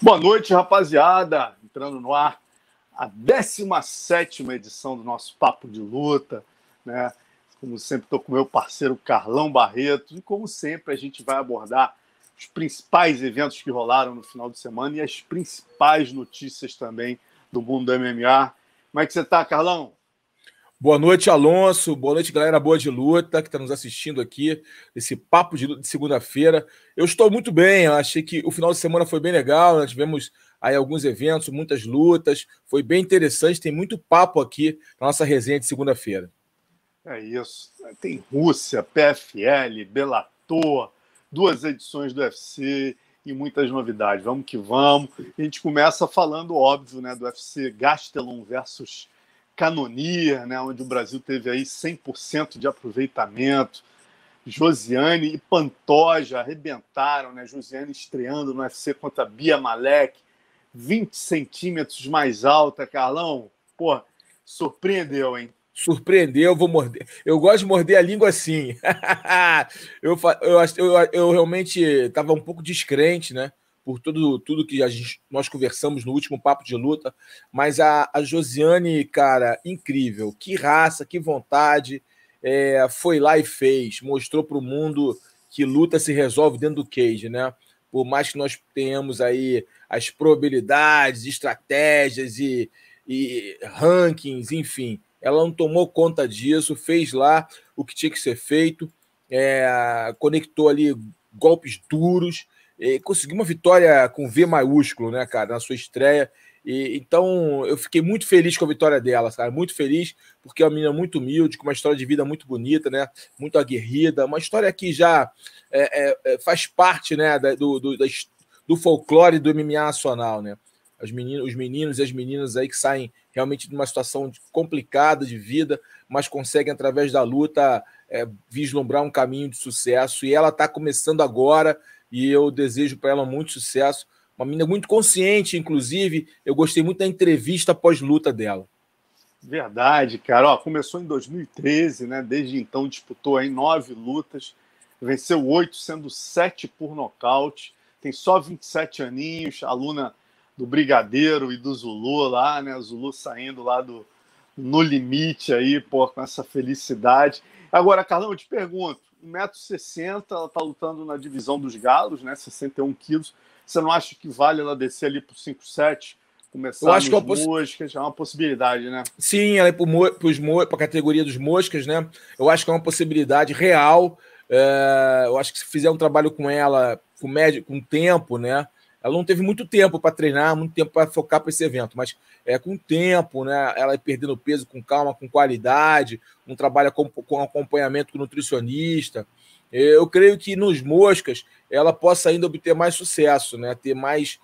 Boa noite, rapaziada. Entrando no ar a 17 edição do nosso Papo de Luta, né? Como sempre, estou com meu parceiro Carlão Barreto e, como sempre, a gente vai abordar os principais eventos que rolaram no final de semana e as principais notícias também do mundo do MMA. Como é que você está, Carlão? Boa noite, Alonso. Boa noite, galera boa de luta que está nos assistindo aqui, esse papo de de segunda-feira. Eu estou muito bem, achei que o final de semana foi bem legal, nós tivemos aí alguns eventos, muitas lutas, foi bem interessante, tem muito papo aqui na nossa resenha de segunda-feira. É isso. Tem Rússia, PFL, Bellator, duas edições do UFC e muitas novidades. Vamos que vamos. A gente começa falando, óbvio, né, do UFC Gastelum versus Canonier, né, onde o Brasil teve aí 100% de aproveitamento. Josiane e Pantoja arrebentaram, né? Josiane estreando no UFC contra Bia Malek, 20 centímetros mais alta, Carlão. Pô, surpreendeu, hein? Surpreendeu, vou morder. Eu gosto de morder a língua assim. eu, eu, eu, eu realmente estava um pouco descrente, né? Por tudo, tudo que a gente, nós conversamos no último papo de luta. Mas a, a Josiane, cara, incrível. Que raça, que vontade. É, foi lá e fez. Mostrou para o mundo que luta se resolve dentro do cage, né? Por mais que nós tenhamos aí as probabilidades, estratégias e, e rankings, enfim, ela não tomou conta disso, fez lá o que tinha que ser feito, é, conectou ali golpes duros, conseguiu uma vitória com V maiúsculo, né, cara, na sua estreia. E, então, eu fiquei muito feliz com a vitória dela, cara, muito feliz, porque é uma menina muito humilde, com uma história de vida muito bonita, né, muito aguerrida, uma história que já é, é, é faz parte, né, da, do, do, da, do folclore do MMA nacional, né. As meninas, os meninos e as meninas aí que saem realmente de uma situação complicada de vida, mas conseguem, através da luta, é, vislumbrar um caminho de sucesso. E ela está começando agora, e eu desejo para ela muito sucesso. Uma menina muito consciente, inclusive. Eu gostei muito da entrevista pós-luta dela. Verdade, cara. Ó, começou em 2013, né? Desde então disputou aí nove lutas, venceu oito, sendo sete por nocaute. Tem só 27 aninhos, aluna do Brigadeiro e do Zulu lá, né? Zulu saindo lá do no limite aí, pô, com essa felicidade. Agora, Carlão, eu te pergunto, 1,60m, ela está lutando na divisão dos galos, né? 61 quilos. Você não acha que vale ela descer ali para 5,7? Começar eu acho que é uma moscas, é uma possibilidade, né? Sim, ela é para a categoria dos moscas, né? Eu acho que é uma possibilidade real. É, eu acho que se fizer um trabalho com ela, com médio, com tempo, né? Ela não teve muito tempo para treinar, muito tempo para focar para esse evento, mas é com tempo, né? Ela perdendo peso com calma, com qualidade, um trabalho com, com acompanhamento com nutricionista. Eu creio que nos moscas ela possa ainda obter mais sucesso, né? Ter mais,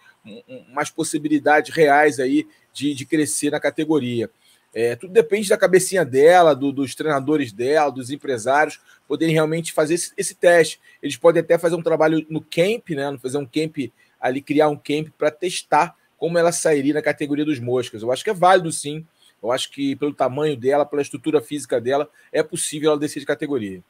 mais possibilidades reais aí de, de crescer na categoria. É, tudo depende da cabecinha dela, do, dos treinadores dela, dos empresários, poderem realmente fazer esse, esse, teste. Eles podem até fazer um trabalho no camp, né? Fazer um camp ali criar um camp para testar como ela sairia na categoria dos moscas. Eu acho que é válido sim. Eu acho que pelo tamanho dela, pela estrutura física dela, é possível ela descer de categoria.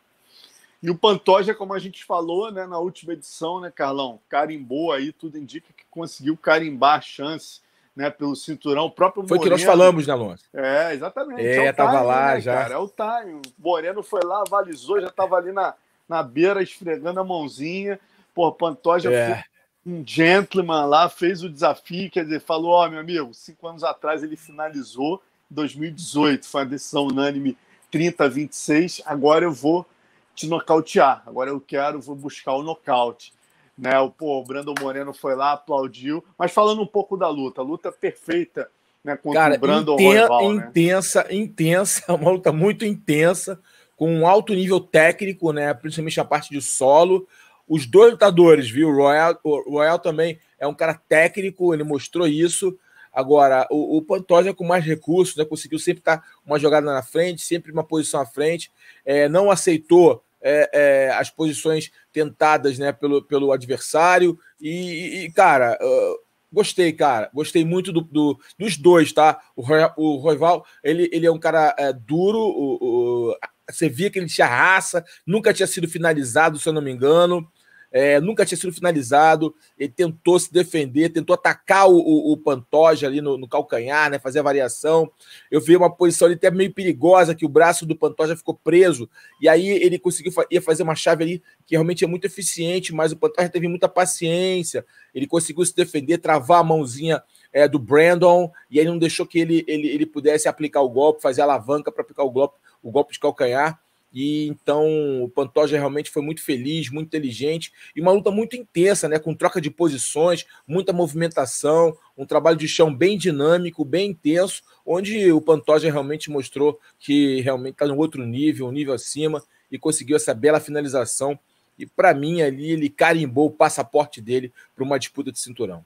E o Pantoja, como a gente falou né, na última edição, né, Carlão? Carimbou aí, tudo indica que conseguiu carimbar a chance né, pelo cinturão. O próprio Foi o que nós falamos, né, Alonso? É, exatamente. É, é tava time, lá né, já. Cara? É o time. O Moreno foi lá, avalizou, já estava ali na, na beira, esfregando a mãozinha. Pô, Pantoja é um gentleman lá, fez o desafio, quer dizer, falou: Ó, oh, meu amigo, cinco anos atrás ele finalizou, em 2018, foi uma decisão unânime 30 a 26. Agora eu vou te nocautear, agora eu quero, vou buscar o nocaute. Né, o, pô, o Brandon Moreno foi lá, aplaudiu. Mas falando um pouco da luta, luta perfeita né, contra Cara, o Brandon inten Royval, intensa, né? intensa, uma luta muito intensa, com um alto nível técnico, né? Principalmente a parte de solo. Os dois lutadores, viu? O Royal, o Royal também é um cara técnico, ele mostrou isso. Agora, o, o Pantoja com mais recursos, né? Conseguiu sempre estar uma jogada na frente, sempre uma posição à frente. É, não aceitou é, é, as posições tentadas né, pelo, pelo adversário. E, e cara, uh, gostei, cara. Gostei muito do, do, dos dois, tá? O, o Roival, ele, ele é um cara é, duro, o, o, você via que ele tinha raça, nunca tinha sido finalizado, se eu não me engano é, nunca tinha sido finalizado. Ele tentou se defender, tentou atacar o, o, o Pantoja ali no, no, calcanhar, né, fazer a variação. Eu vi uma posição ali até meio perigosa, que o braço do Pantoja ficou preso, e aí ele conseguiu ia fazer uma chave ali que realmente é muito eficiente, mas o Pantoja teve muita paciência. Ele conseguiu se defender, travar a mãozinha é, do Brandon, e aí não deixou que ele, ele, ele pudesse aplicar o golpe, fazer a alavanca para aplicar o golpe, o golpe de calcanhar. E então o Pantoja realmente foi muito feliz, muito inteligente e uma luta muito intensa, né? Com troca de posições, muita movimentação, um trabalho de chão bem dinâmico, bem intenso, onde o Pantoja realmente mostrou que realmente está no outro nível, um nível acima, e conseguiu essa bela finalização. E para mim, ali, ele carimbou o passaporte dele para uma disputa de cinturão.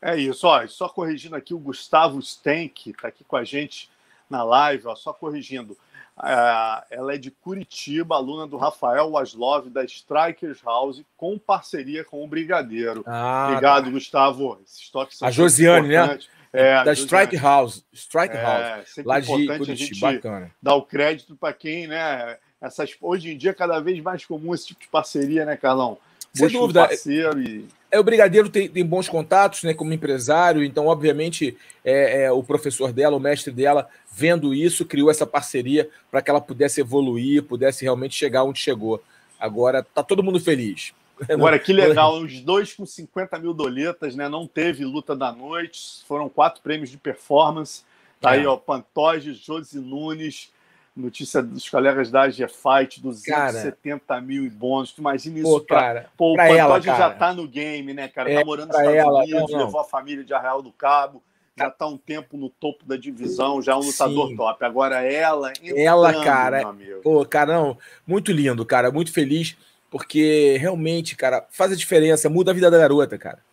É isso, ó, só corrigindo aqui o Gustavo Stenck, está aqui com a gente na live, ó, só corrigindo. Ela é de Curitiba, aluna do Rafael Waslov, da Strikers House, com parceria com o Brigadeiro. Ah, Obrigado, tá. Gustavo. Esses toques são A Josiane, né? É, da Strike House. Strike é, House. Lá de Curitiba, bacana. Dar o crédito para quem, né? Essas, hoje em dia, cada vez mais comum esse tipo de parceria, né, Carlão? Sem dúvida. Um parceiro e é, o Brigadeiro tem, tem, bons contatos né, como empresário, então, obviamente, é, é, o professor dela, o mestre dela, vendo isso, criou essa parceria para que ela pudesse evoluir, pudesse realmente chegar onde chegou. Agora, tá todo mundo feliz. Agora, que legal, os dois com 50 mil doletas, né? Não teve luta da noite, foram quatro prêmios de performance. Tá é. aí, ó, Pantoge, Josi Nunes, Notícia dos colegas da AG Fight, 270 cara, mil em bônus. Tu imagina isso, pô, pra, cara. Pô, o Pantoja já tá no game, né, cara? É, tá morando nos Estados ela, Unidos, não, não. levou a família de Arraial do Cabo, já tá um tempo no topo da divisão, já é um lutador Sim. top. Agora ela. Entrando, ela, cara. Pô, cara, não, muito lindo, cara. Muito feliz, porque realmente, cara, faz a diferença, muda a vida da garota, cara.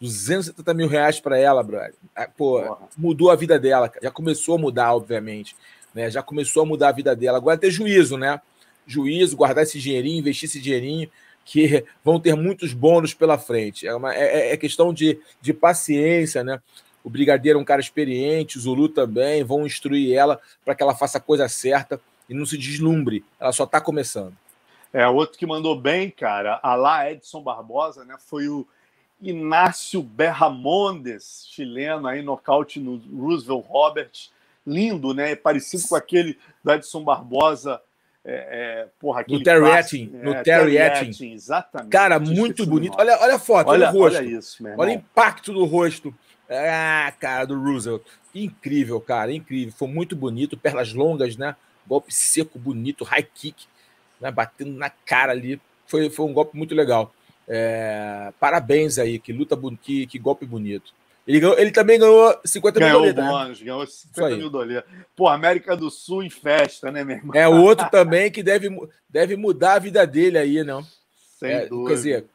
270 mil reais para ela, brother. Ah, pô, Porra. mudou a vida dela, já começou a mudar, obviamente né? Já começou a mudar a vida dela. Agora ter juízo, né? Juízo, guardar esse dinheirinho, investir esse dinheirinho, que vão ter muitos bônus pela frente. É, uma, é, é questão de, de paciência, né? O Brigadeiro é um cara experiente, o Zulu também, vão instruir ela para que ela faça a coisa certa e não se deslumbre. Ela só está começando. É, outro que mandou bem, cara, a lá Edson Barbosa, né? Foi o Inácio Berramondes, chileno, aí, nocaute no Roosevelt Roberts lindo, né? Parecido com aquele do Edson Barbosa. É, é, porra, no Terry Etting, no é, Terry Etting. Exatamente. Cara, muito bonito. Olha, olha a foto, olha, olha o rosto. Olha isso, meu Olha o impacto do rosto. Ah, cara, do Roosevelt. Incrível, cara, incrível. Foi muito bonito, pernas longas, né? Golpe seco, bonito, high kick, né? batendo na cara ali. Foi, foi um golpe muito legal. É, parabéns aí, que luta, que, que golpe bonito. Ele, ganhou, ele também ganhou 50 ganhou mil dólares. Ganhou bônus, né? ganhou 50 mil dólares. Pô, América do Sul em festa, né, meu irmão? É outro também que deve, deve mudar a vida dele aí, não? Sem é, dúvida. Quer dizer,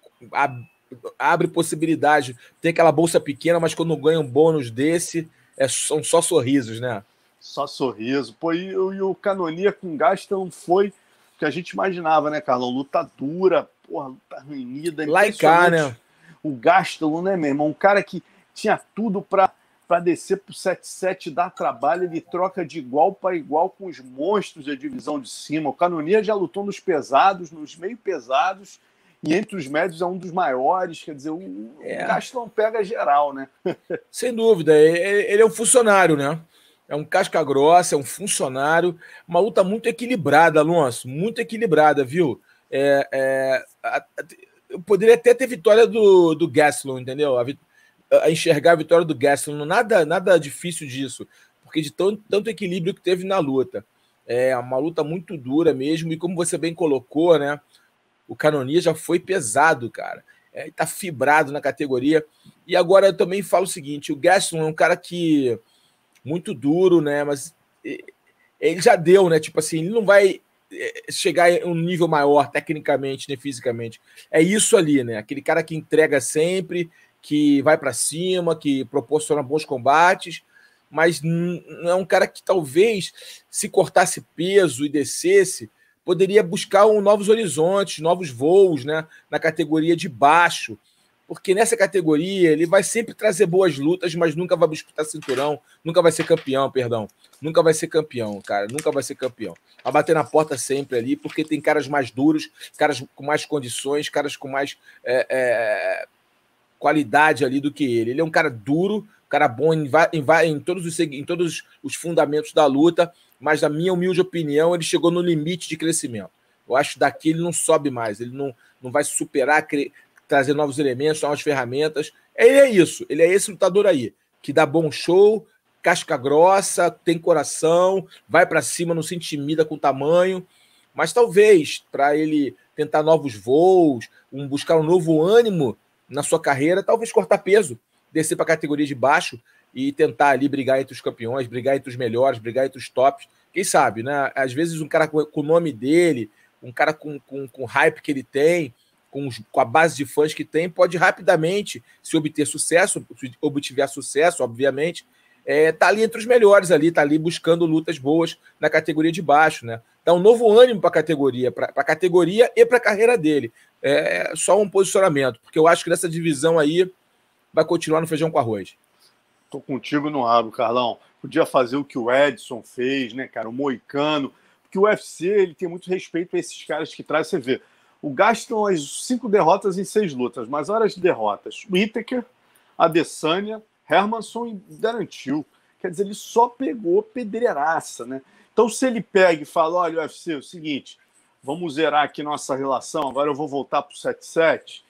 abre possibilidade. Tem aquela bolsa pequena, mas quando ganha um bônus desse, é, são só sorrisos, né? Só sorriso. Pô, e, e o Canonia com Gaston foi o que a gente imaginava, né, Carlão? Luta dura, porra, luta ruinida. Lá e cá, né? O Gaston, né, meu irmão? Um cara que tinha tudo para descer para o 7-7 dar trabalho, ele troca de igual para igual com os monstros da divisão de cima. O Canonia já lutou nos pesados, nos meio pesados, e entre os médios é um dos maiores. Quer dizer, o, é. pega geral, né? Sem dúvida, ele é um funcionário, né? É um casca grossa, é um funcionário. Uma luta muito equilibrada, Alonso, muito equilibrada, viu? É, é, a, a, poderia até ter vitória do, do Gastelum, entendeu? A, a enxergar a vitória do Gaston. Nada, nada difícil disso, porque de tanto equilíbrio que teve na luta. É uma luta muito dura mesmo, e como você bem colocou, né? O Canonia já foi pesado, cara. É, tá fibrado na categoria. E agora eu também falo o seguinte: o Gaston é um cara que muito duro, né? Mas ele já deu, né? Tipo assim, ele não vai é, chegar em um nível maior, tecnicamente, né, fisicamente. É isso ali, né? Aquele cara que entrega sempre, que vai para cima, que proporciona bons combates, mas é um cara que talvez, se cortasse peso e descesse, poderia buscar um, novos horizontes, novos voos né, na categoria de baixo porque nessa categoria ele vai sempre trazer boas lutas, mas nunca vai disputar cinturão, nunca vai ser campeão, perdão. Nunca vai ser campeão, cara, nunca vai ser campeão. Vai bater na porta sempre ali, porque tem caras mais duros, caras com mais condições, caras com mais é, é, qualidade ali do que ele. Ele é um cara duro, cara bom em, em, em, todos os, em todos os fundamentos da luta, mas na minha humilde opinião, ele chegou no limite de crescimento. Eu acho que daqui ele não sobe mais, ele não, não vai superar, trazer novos elementos, novas ferramentas. Ele é isso, ele é esse lutador aí, que dá bom show, casca grossa, tem coração, vai para cima, não se intimida com o tamanho. Mas talvez para ele tentar novos voos, um, buscar um novo ânimo na sua carreira, talvez cortar peso, descer para a categoria de baixo e tentar ali brigar entre os campeões, brigar entre os melhores, brigar entre os tops. Quem sabe, né? Às vezes um cara com, o nome dele, um cara com, com, com o hype que ele tem, com, com, a base de fãs que tem, pode rapidamente, se obter sucesso, se obtiver sucesso, obviamente, é, tá ali entre os melhores ali, tá ali buscando lutas boas na categoria de baixo, né? Dá um novo ânimo para a categoria, para a categoria e para a carreira dele. É só um posicionamento, porque eu acho que nessa divisão aí vai continuar no feijão com arroz. Tô contigo no aro, Carlão. Podia fazer o que o Edson fez, né, cara? O Moicano. Porque o UFC ele tem muito respeito a esses caras que traz, você vê. O Gaston, as cinco derrotas em seis lutas, mas olha as derrotas. Whittaker, Adesanya, Hermanson Darantil. Quer dizer, ele só pegou pedreiraça, né? Então, se ele pega e fala: olha, UFC, é o seguinte, vamos zerar aqui nossa relação, agora eu vou voltar para o 7-7,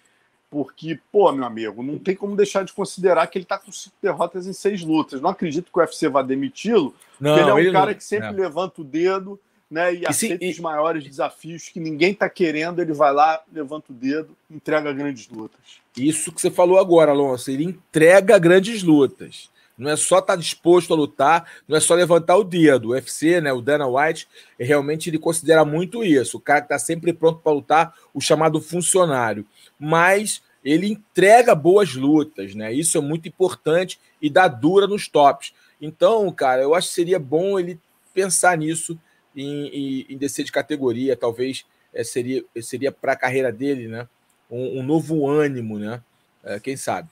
porque, pô, meu amigo, não tem como deixar de considerar que ele está com cinco derrotas em seis lutas. Não acredito que o UFC vá demiti-lo, porque ele é um ele cara não... que sempre é. levanta o dedo né, e, e aceita se, os maiores desafios que ninguém está querendo, ele vai lá, levanta o dedo, entrega grandes lutas. Isso que você falou agora, Alonso, ele entrega grandes lutas. Não é só estar tá disposto a lutar, não é só levantar o dedo. O UFC, né, o Dana White, realmente ele considera muito isso. O cara que está sempre pronto para lutar, o chamado funcionário. Mas ele entrega boas lutas, né? Isso é muito importante e dá dura nos tops. Então, cara, eu acho que seria bom ele pensar nisso em, em, em descer de categoria, talvez é, seria, seria para a carreira dele, né? Um, um, novo ânimo, né? É, quem sabe?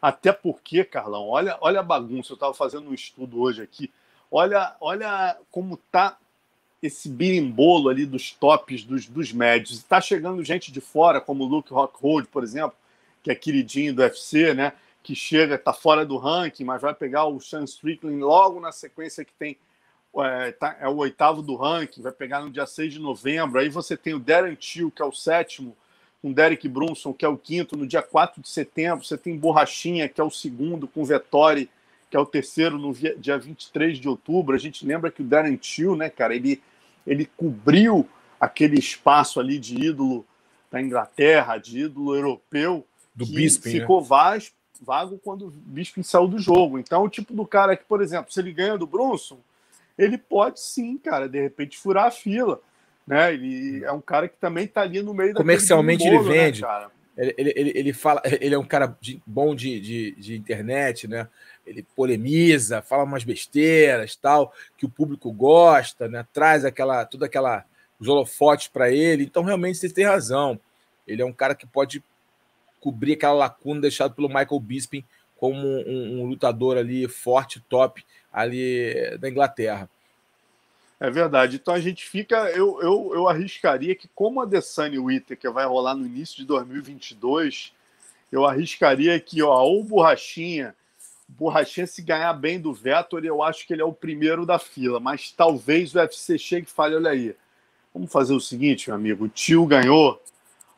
Até porque, Carlão, olha, olha a bagunça. Eu estava fazendo um estudo hoje aqui. Olha, olha como tá esse birimbolo ali dos tops, dos, dos médios. Está chegando gente de fora, como o Luke Rockhold, por exemplo, que é queridinho do UFC, né? Que chega, está fora do ranking, mas vai pegar o Sean Strickland logo na sequência que tem é, tá, é, o oitavo do ranking, vai pegar no dia 6 de novembro. Aí você tem o Darren Till, que é o sétimo, com Derek Brunson, que é o quinto, no dia 4 de setembro. Você tem Borrachinha, que é o segundo, com Vettori, que é o terceiro, no dia 23 de outubro. A gente lembra que o Darren Till, né, cara, ele, ele cobriu aquele espaço ali de ídolo da Inglaterra, de ídolo europeu, do Bisping, né? ficou né? vago quando o Bisping saiu do jogo. Então, o tipo do cara que, por exemplo, se ele ganha do Brunson, ele pode sim, cara, de repente furar a fila. Né? Ele é um cara que também está ali no meio da Comercialmente bolo, ele né, vende. Né, ele, ele, ele, fala, ele é um cara de, bom de, de, de, internet, né? Ele polemiza, fala umas besteiras, tal, que o público gosta, né? Traz aquela, tudo aquela os holofotes para ele. Então, realmente, você tem razão. Ele é um cara que pode cobrir aquela lacuna deixada pelo Michael Bisping como um, um lutador ali forte, top, ali da Inglaterra. É verdade. Então a gente fica. Eu, eu, eu arriscaria que, como a Desani Whittaker vai rolar no início de 2022, eu arriscaria que, ó, ou Borrachinha. Borrachinha, se ganhar bem do Vettor, eu acho que ele é o primeiro da fila. Mas talvez o UFC chegue e fale: olha aí, vamos fazer o seguinte, meu amigo: o Tio ganhou,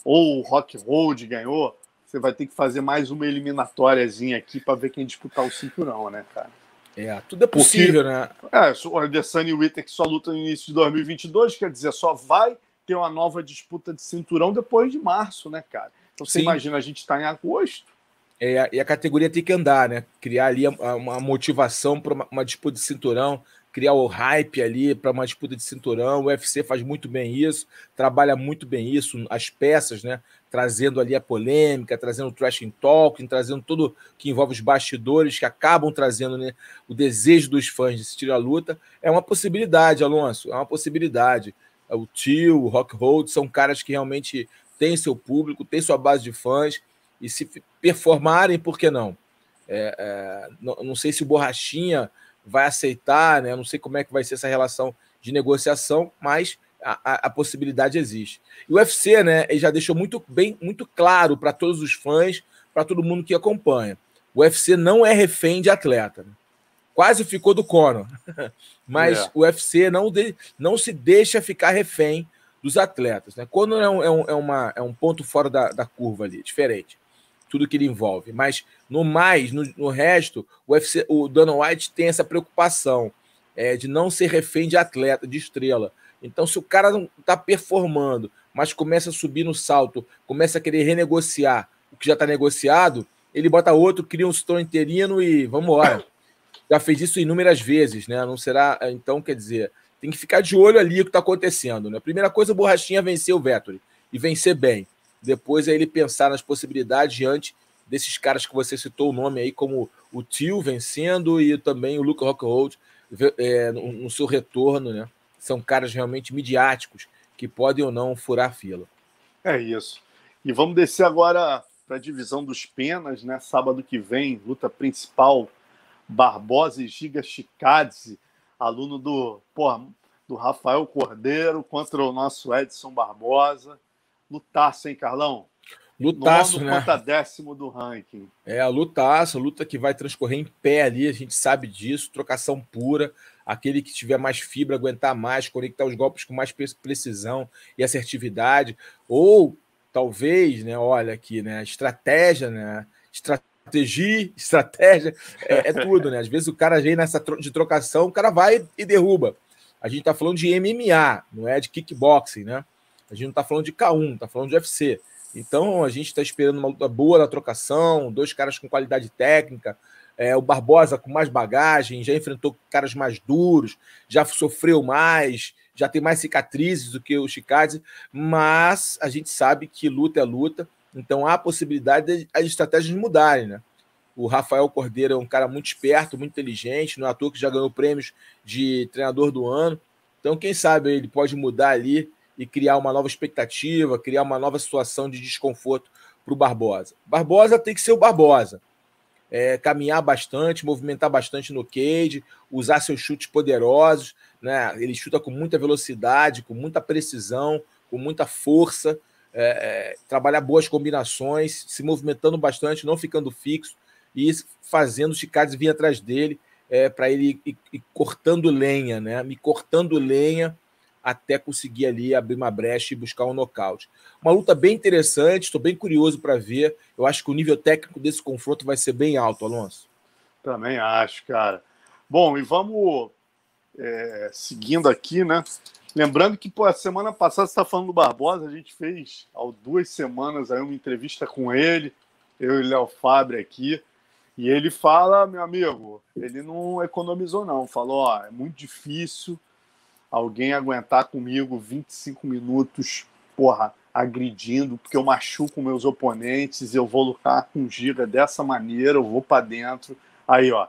ou o Rock Road ganhou. Você vai ter que fazer mais uma eliminatóriazinha aqui para ver quem disputar o cinturão, né, cara? É, tudo é possível, Porque, né? É, o Adesanya e o Whittaker só lutam no início de 2022, quer dizer, só vai ter uma nova disputa de cinturão depois de março, né, cara? Então você Sim. imagina, a gente está em agosto. É, e a categoria tem que andar, né? Criar ali uma motivação para uma, uma, disputa de cinturão, criar o hype ali para uma disputa de cinturão. O UFC faz muito bem isso, trabalha muito bem isso, as peças, né? Trazendo ali a polêmica, trazendo o trash talking, trazendo tudo que envolve os bastidores, que acabam trazendo né, o desejo dos fãs de assistir a luta. É uma possibilidade, Alonso, é uma possibilidade. O Tio, o Rock Hold são caras que realmente têm seu público, têm sua base de fãs, e se performarem, por que não? É, é, não, não sei se o Borrachinha vai aceitar, né? Não sei como é que vai ser essa relação de negociação, mas a, a, possibilidade existe. E o UFC, né? Ele já deixou muito bem, muito claro para todos os fãs, para todo mundo que acompanha. O UFC não é refém de atleta. Né? Quase ficou do Conor, mas é. o UFC não, de, não se deixa ficar refém dos atletas. Né? Conor é um, é um, é uma, é um ponto fora da, da curva ali, diferente tudo que ele envolve. Mas no mais, no, no resto, o, UFC, o Dana White tem essa preocupação é, de não ser refém de atleta, de estrela. Então, se o cara não está performando, mas começa a subir no salto, começa a querer renegociar o que já está negociado, ele bota outro, cria um setor interino e vamos embora. Já fez isso inúmeras vezes, né? Não será. Então, quer dizer, tem que ficar de olho ali o que está acontecendo. Né? Primeira coisa, o Borrachinha vencer o Vettori e vencer bem. Depois é ele pensar nas possibilidades diante desses caras que você citou o nome aí, como o Tio vencendo e também o Luca Rockhold é, no, no, seu retorno, né? São caras realmente midiáticos que podem ou não furar a fila. É isso. E vamos descer agora para a divisão dos penas, né? Sábado que vem, luta principal, Barbosa e Giga Chicadze, aluno do, porra, do Rafael Cordeiro contra o nosso Edson Barbosa. Lutaço, hein, Carlão? Lutaço, Nono né? Quanto décimo do ranking. É, a lutaço, luta que vai transcorrer em pé ali, a gente sabe disso, trocação pura, aquele que tiver mais fibra, aguentar mais, conectar os golpes com mais precisão e assertividade, ou talvez, né, olha aqui, né, estratégia, né, estratégia, estratégia, é, é tudo, né, às vezes o cara vem nessa de trocação, o cara vai e derruba. A gente tá falando de MMA, não é de kickboxing, né, a gente não está falando de K1, está falando de UFC. Então a gente está esperando uma luta boa na trocação, dois caras com qualidade técnica. É, o Barbosa com mais bagagem, já enfrentou caras mais duros, já sofreu mais, já tem mais cicatrizes do que o Chicadze, mas a gente sabe que luta é luta, então há a possibilidade de as estratégias mudarem, né? O Rafael Cordeiro é um cara muito esperto, muito inteligente, não é à toa que já ganhou prêmios de treinador do ano. Então, quem sabe ele pode mudar ali e criar uma nova expectativa, criar uma nova situação de desconforto para o Barbosa. Barbosa tem que ser o Barbosa. É, caminhar bastante, movimentar bastante no cage, usar seus chutes poderosos. Né? Ele chuta com muita velocidade, com muita precisão, com muita força, é, é, trabalhar boas combinações, se movimentando bastante, não ficando fixo e fazendo os Chicados vir atrás dele é, para ele ir, ir, cortando lenha, né? Me cortando lenha até conseguir ali abrir uma brecha e buscar um nocaute. Uma luta bem interessante, estou bem curioso para ver. Eu acho que o nível técnico desse confronto vai ser bem alto, Alonso. Também acho, cara. Bom, e vamos é, seguindo aqui, né? Lembrando que, pô, a semana passada você está falando do Barbosa, a gente fez há duas semanas aí uma entrevista com ele, eu e Léo Fabre aqui. E ele fala, meu amigo, ele não economizou, não. Falou, ó, é muito difícil alguém aguentar comigo 25 minutos, porra, agredindo, porque eu machuco meus oponentes, eu vou lutar com Giga dessa maneira, eu vou para dentro. Aí, ó.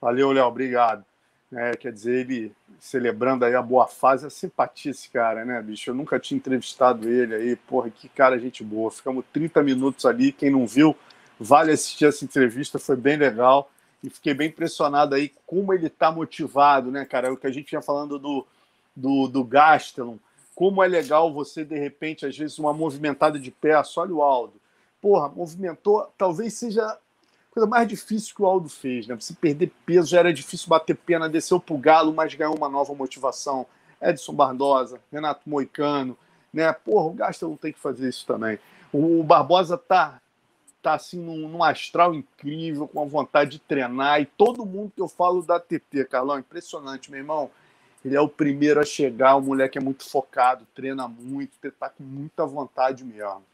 Valeu, Léo, obrigado. É, quer dizer, ele celebrando aí a boa fase, a simpatia esse cara, né, bicho? Eu nunca tinha entrevistado ele aí, porra, que cara, gente boa. Ficamos 30 minutos ali, quem não viu, vale assistir essa entrevista, foi bem legal. E fiquei bem impressionado aí como ele tá motivado, né, cara? É o que a gente vinha falando do, do, do Gastelum, como é legal você, de repente, às vezes, uma movimentada de peça. Olha o Aldo. Porra, movimentou, talvez seja a coisa mais difícil que o Aldo fez, né? Você perder peso já era difícil bater pena, desceu pro Galo, mas ganhou uma nova motivação. Edson Barbosa, Renato Moicano, né? Porra, o Gastelum tem que fazer isso também. O Barbosa tá tá assim num, num, astral incrível, com a vontade de treinar, e todo mundo que eu falo da TT, Carlão, impressionante, meu irmão. Ele é o primeiro a chegar, o moleque é muito focado, treina muito, tá com muita vontade mesmo.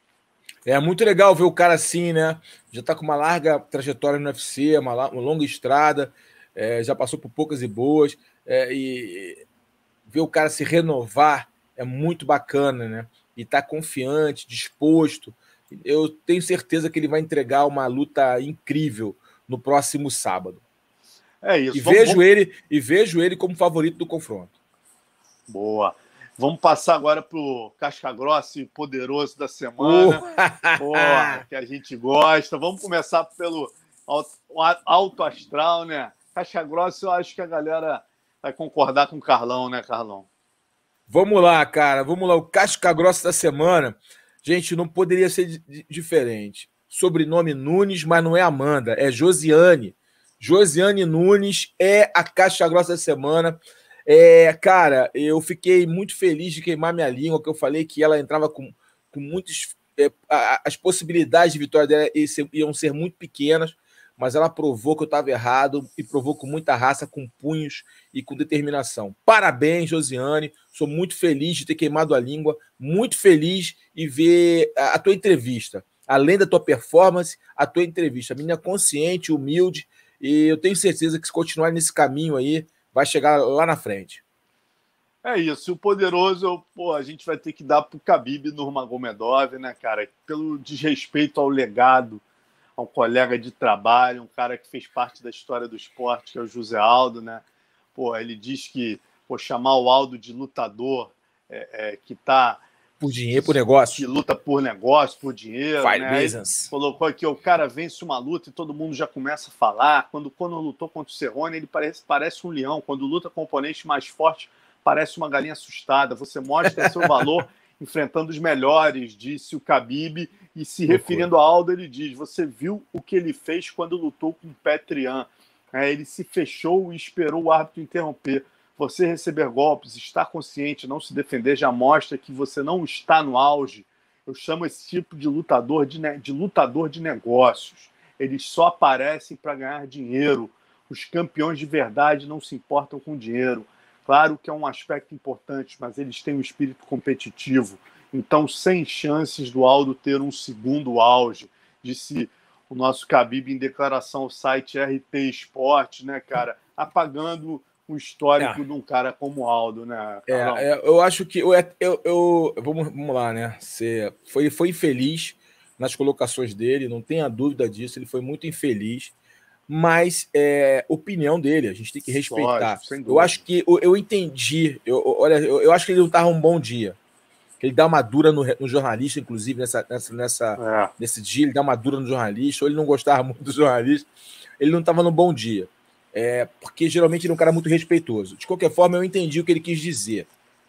É muito legal ver o cara assim, né? Já tá com uma larga trajetória no UFC, uma, uma longa estrada. é, já passou por poucas e boas, é, e ver o cara se renovar é muito bacana, né? E tá confiante, disposto. Eu tenho certeza que ele vai entregar uma luta incrível no próximo sábado. É isso. E vamos, vejo vamos... ele e vejo ele como favorito do confronto. Boa. Vamos passar agora para o Casca Grossa e Poderoso da semana. Boa, que a gente gosta. Vamos começar pelo alto, alto astral, né? Casca Grossa, eu acho que a galera vai concordar com o Carlão, né, Carlão? Vamos lá, cara. Vamos lá. O Casca Grossa da semana. Gente, não poderia ser diferente. Sobrenome Nunes, mas não é Amanda, é Josiane. Josiane Nunes é a Caixa Grossa da semana. É, cara, eu fiquei muito feliz de queimar minha língua, que eu falei que ela entrava com, com muitos. É, as possibilidades de vitória dela iam ser muito pequenas, mas ela provou que eu estava errado e provou com muita raça, com punhos e com determinação. Parabéns, Josiane. Sou muito feliz de ter queimado a língua, muito feliz e ver a, a tua entrevista. Além da tua performance, a tua entrevista. A menina consciente, humilde, e eu tenho certeza que se continuar nesse caminho aí, vai chegar lá na frente. É isso. O poderoso, pô, a gente vai ter que dar pro Khabib Nurmagomedov, né, cara? Pelo desrespeito ao legado, ao colega de trabalho, um cara que fez parte da história do esporte, que é o José Aldo, né? Pô, ele diz que pô, chamar o Aldo de lutador é, é, que tá por dinheiro, por negócio. Que luta por negócio, por dinheiro. Fight né? business. colocou aqui, o cara vence uma luta e todo mundo já começa a falar. Quando quando lutou contra o Cerrone, ele parece, parece um leão. Quando luta com oponente mais forte, parece uma galinha assustada. Você mostra seu valor enfrentando os melhores, disse o Khabib. E se referindo a Aldo, ele diz: Você viu o que ele fez quando lutou com o Petrian? É, ele se fechou e esperou o árbitro interromper. Você receber golpes, estar consciente, não se defender, já mostra que você não está no auge. Eu chamo esse tipo de lutador de, de lutador de negócios. Eles só aparecem para ganhar dinheiro. Os campeões de verdade não se importam com dinheiro. Claro que é um aspecto importante, mas eles têm um espírito competitivo. Então, sem chances do Aldo ter um segundo auge, disse o nosso Khabib em declaração ao site RT Esporte, né, cara? Apagando o histórico é. de um cara como o Aldo, né? É, é, eu acho que eu, eu, eu vamos, vamos lá, né? Você foi, foi infeliz nas colocações dele, não tenha dúvida disso, ele foi muito infeliz, mas é opinião dele, a gente tem que respeitar. Lógico, eu acho que eu, eu entendi, eu, olha, eu, eu, acho que ele não estava um bom dia. Ele dá uma dura no, no jornalista, inclusive, nessa, nessa, nessa, é. nesse dia, ele dá uma dura no jornalista, ou ele não gostava muito do jornalista, ele não estava num bom dia é, porque geralmente ele é um cara muito respeitoso. De qualquer forma, eu entendi o que ele quis dizer,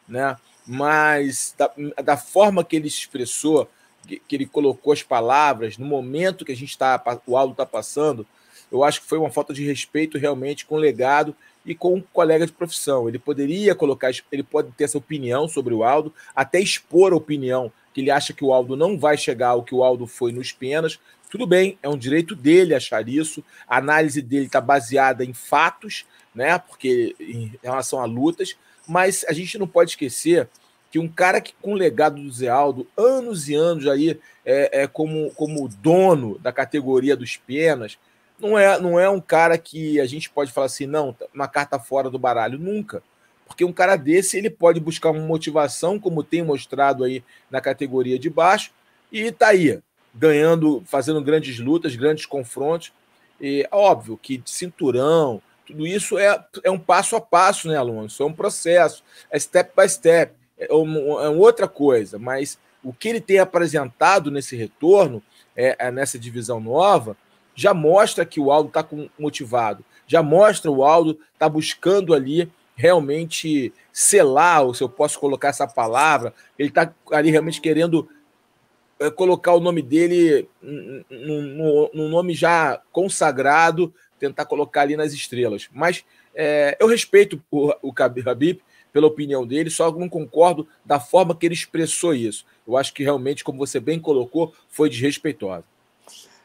né? Mas da, da forma que ele expressou, que, que, ele colocou as palavras, no momento que a gente está, o Aldo está passando, eu acho que foi uma falta de respeito realmente com o legado e com um colega de profissão. Ele poderia colocar, ele pode ter essa opinião sobre o Aldo, até expor a opinião que ele acha que o Aldo não vai chegar ao que o Aldo foi nos penas, tudo bem, é um direito dele achar isso. A análise dele está baseada em fatos, né? Porque em relação a lutas, mas a gente não pode esquecer que um cara que com o legado do Zé Aldo, anos e anos aí, é, é como, como dono da categoria dos penas, não é, não é um cara que a gente pode falar assim, não, tá uma carta fora do baralho, nunca. Porque um cara desse, ele pode buscar uma motivação, como tem mostrado aí na categoria de baixo, e tá aí, ganhando, fazendo grandes lutas, grandes confrontos. E óbvio que cinturão, tudo isso é, é um passo a passo, né, Alonso? É um processo, é step by step, é, um, é outra coisa, mas o que ele tem apresentado nesse retorno, é, é nessa divisão nova, já mostra que o Aldo está motivado, já mostra o Aldo está buscando ali realmente selar, ou se eu posso colocar essa palavra, ele está ali realmente querendo é, colocar o nome dele num nome já consagrado, tentar colocar ali nas estrelas. Mas é, eu respeito o, o Habib pela opinião dele, só não concordo da forma que ele expressou isso. Eu acho que realmente, como você bem colocou, foi desrespeitoso.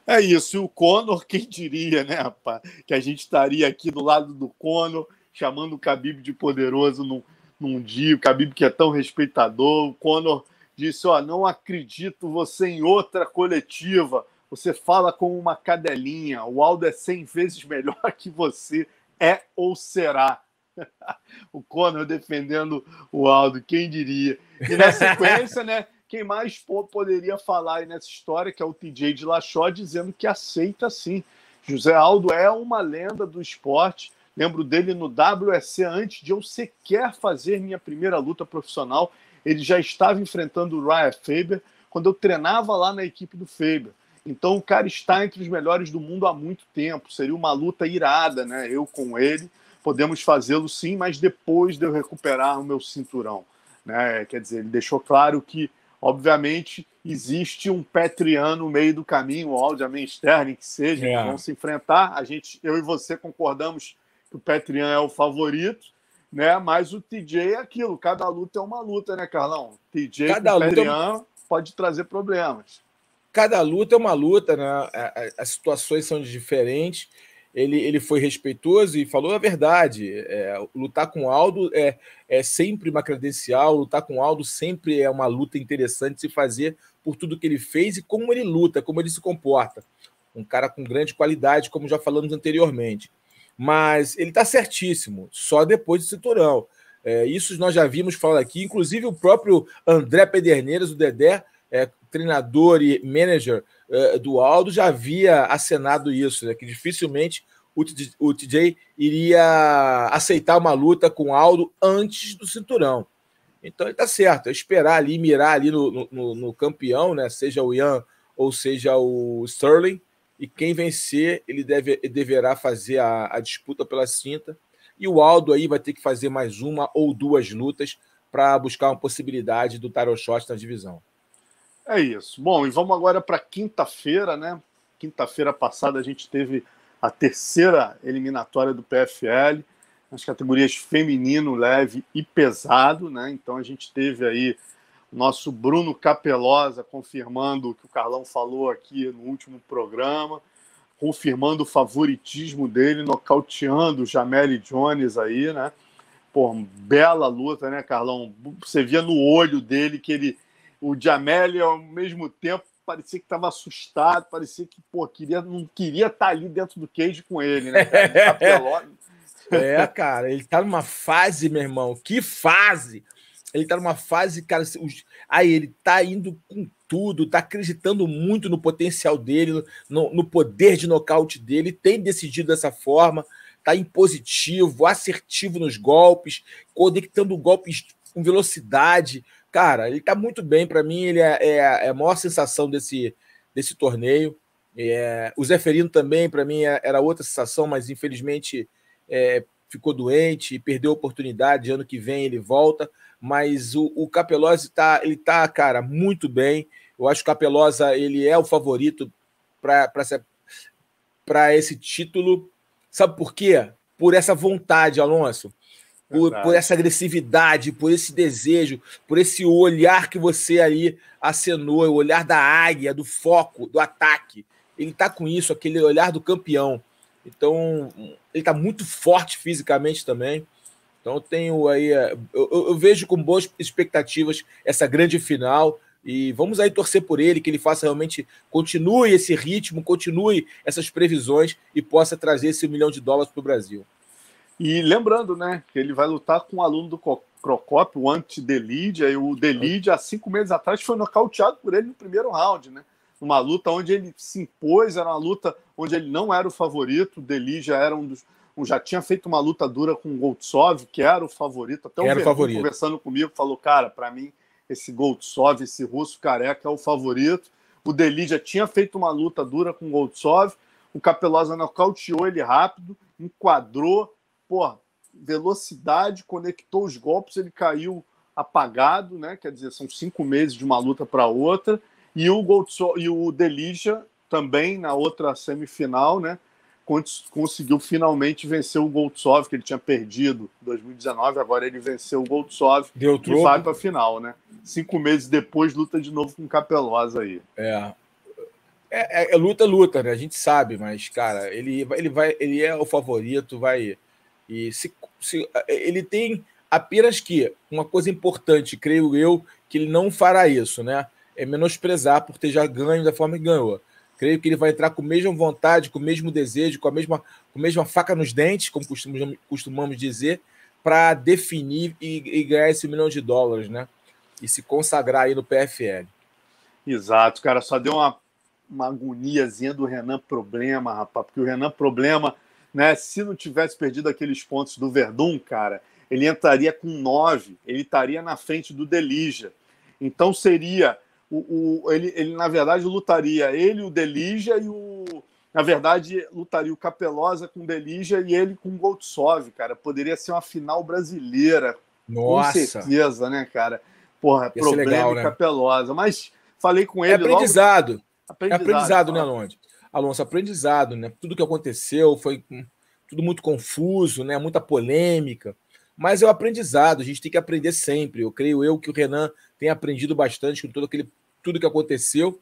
É isso, e o Conor, quem diria, né, rapaz, que a gente estaria aqui do lado do Conor, chamando o Khabib de poderoso num, num dia, o Khabib que é tão respeitador, o Conor disse: Ó, não acredito você em outra coletiva. Você fala como uma cadelinha. O Aldo é 100 vezes melhor que você. é ou será. o Conor defendendo o Aldo, quem diria? E na sequência, né? Quem mais poderia falar nessa história, que é o TJ de Lachó, dizendo que aceita sim. José Aldo é uma lenda do esporte. Lembro dele no WSC antes de eu sequer fazer minha primeira luta profissional. Ele já estava enfrentando o Ryan Faber quando eu treinava lá na equipe do Faber. Então o cara está entre os melhores do mundo há muito tempo. Seria uma luta irada, né? Eu com ele. Podemos fazê-lo sim, mas depois de eu recuperar o meu cinturão. Né? Quer dizer, ele deixou claro que, obviamente, existe um Petrian no meio do caminho, o Aldiaman Sterling, que seja, é. vão se enfrentar. A gente, eu e você concordamos que o Petrian é o favorito, né? Mas o TJ é aquilo, cada luta é uma luta, né, Carlão? TJ cada Petrian é... pode trazer problemas cada luta é uma luta, né? As situações são diferentes. Ele, ele foi respeitoso e falou a verdade. É, lutar com o Aldo é, é sempre uma credencial, lutar com o Aldo sempre é uma luta interessante de se fazer por tudo que ele fez e como ele luta, como ele se comporta. Um cara com grande qualidade, como já falamos anteriormente. Mas ele está certíssimo, só depois do cinturão. É, isso nós já vimos falar aqui, inclusive o próprio André Pederneiras, o Dedé, é, treinador e manager uh, do Aldo já havia acenado isso, né, que dificilmente o, o TJ iria aceitar uma luta com o Aldo antes do cinturão. Então ele está certo, é esperar ali, mirar ali no, no, no, campeão, né, seja o Ian ou seja o Sterling, e quem vencer, ele deve, deverá fazer a, a disputa pela cinta. E o Aldo aí vai ter que fazer mais uma ou duas lutas para buscar uma possibilidade do Tarot Shot na divisão. É isso. Bom, e vamos agora para quinta-feira, né? Quinta-feira passada a gente teve a terceira eliminatória do PFL, nas categorias feminino, leve e pesado, né? Então a gente teve aí nosso Bruno Capelosa confirmando o que o Carlão falou aqui no último programa, confirmando o favoritismo dele, nocauteando o Jameli Jones aí, né? Pô, bela luta, né, Carlão? Você via no olho dele que ele o Jameli, ao mesmo tempo, parecia que estava assustado, parecia que pô, queria, não queria estar tá ali dentro do cage com ele, né? Cara? é, cara, ele tá numa fase, meu irmão, que fase! Ele tá numa fase, cara. Aí ele tá indo com tudo, tá acreditando muito no potencial dele, no, no poder de nocaute dele, tem decidido dessa forma, tá impositivo, assertivo nos golpes, conectando golpes com velocidade, Cara, ele tá muito bem. Para mim, ele é, é, é, a maior sensação desse, desse torneio. É, o Zeferino também, para mim, é, era outra sensação, mas infelizmente é, ficou doente perdeu a oportunidade. Ano que vem ele volta. Mas o, o Capelosa tá, ele tá, cara, muito bem. Eu acho que o Capelosa ele é o favorito para esse título. Sabe por quê? Por essa vontade, Alonso por, por, essa agressividade, por esse desejo, por esse olhar que você aí acenou, o olhar da águia, do foco, do ataque. Ele está com isso, aquele olhar do campeão. Então, ele está muito forte fisicamente também. Então, eu tenho aí. É, eu, eu, vejo com boas expectativas essa grande final. E vamos aí torcer por ele, que ele faça realmente, continue esse ritmo, continue essas previsões e possa trazer esse milhão de dólares para o Brasil. E lembrando, né, que ele vai lutar com um aluno do Crocop, o anti-Delide, aí o Delide, há cinco meses atrás, foi nocauteado por ele no primeiro round, né? Uma luta onde ele se impôs, era uma luta onde ele não era o favorito, o Delide já era um dos. Já tinha feito uma luta dura com o Goltsov, que era o favorito. Até o era favorito. conversando comigo falou: cara, para mim, esse Goltsov, esse russo careca é o favorito. O Delide já tinha feito uma luta dura com o Goltsov, o Capelosa nocauteou ele rápido, enquadrou, porra, velocidade, conectou os golpes, ele caiu apagado, né? Quer dizer, são cinco meses de uma luta para outra. E o Goldso e o Delija também na outra semifinal, né? Conseguiu finalmente vencer o Goldsov, que ele tinha perdido em 2019. Agora ele venceu o Goldsov Deu e vai para a final, né? Cinco meses depois, luta de novo com o Capelosa aí. É. É, é, é luta, luta, né? A gente sabe, mas, cara, ele, ele, vai, ele é o favorito, vai e se, se, ele tem apenas que uma coisa importante, creio eu, que ele não fará isso, né? É menosprezar por ter já ganho da forma que ganhou. Creio que ele vai entrar com a mesma vontade, com o mesmo desejo, com a mesma, com a mesma faca nos dentes, como costumamos, costumamos dizer, para definir e, e, ganhar esse milhão de dólares, né? E se consagrar aí no PFL. Exato, cara. Só deu uma, uma agoniazinha do Renan Problema, rapaz, porque o Renan Problema, né? Se não tivesse perdido aqueles pontos do Verdun, cara, ele entraria com nove, ele estaria na frente do Delija. Então seria o, o, ele, ele, na verdade, lutaria ele, o Delija e o. Na verdade, lutaria o Capelosa com o Delija e ele com o Goltsov, cara. Poderia ser uma final brasileira. Nossa. Com certeza, né, cara? Porra, Ia problema legal, né? Capelosa. Mas falei com ele. É aprendizado. Logo... aprendizado. É aprendizado, né, Alonso? Alonso, aprendizado, né? Tudo que aconteceu foi tudo muito confuso, né? Muita polêmica. Mas é o aprendizado, a gente tem que aprender sempre. Eu creio eu que o Renan tem aprendido bastante com todo aquele, tudo que aconteceu.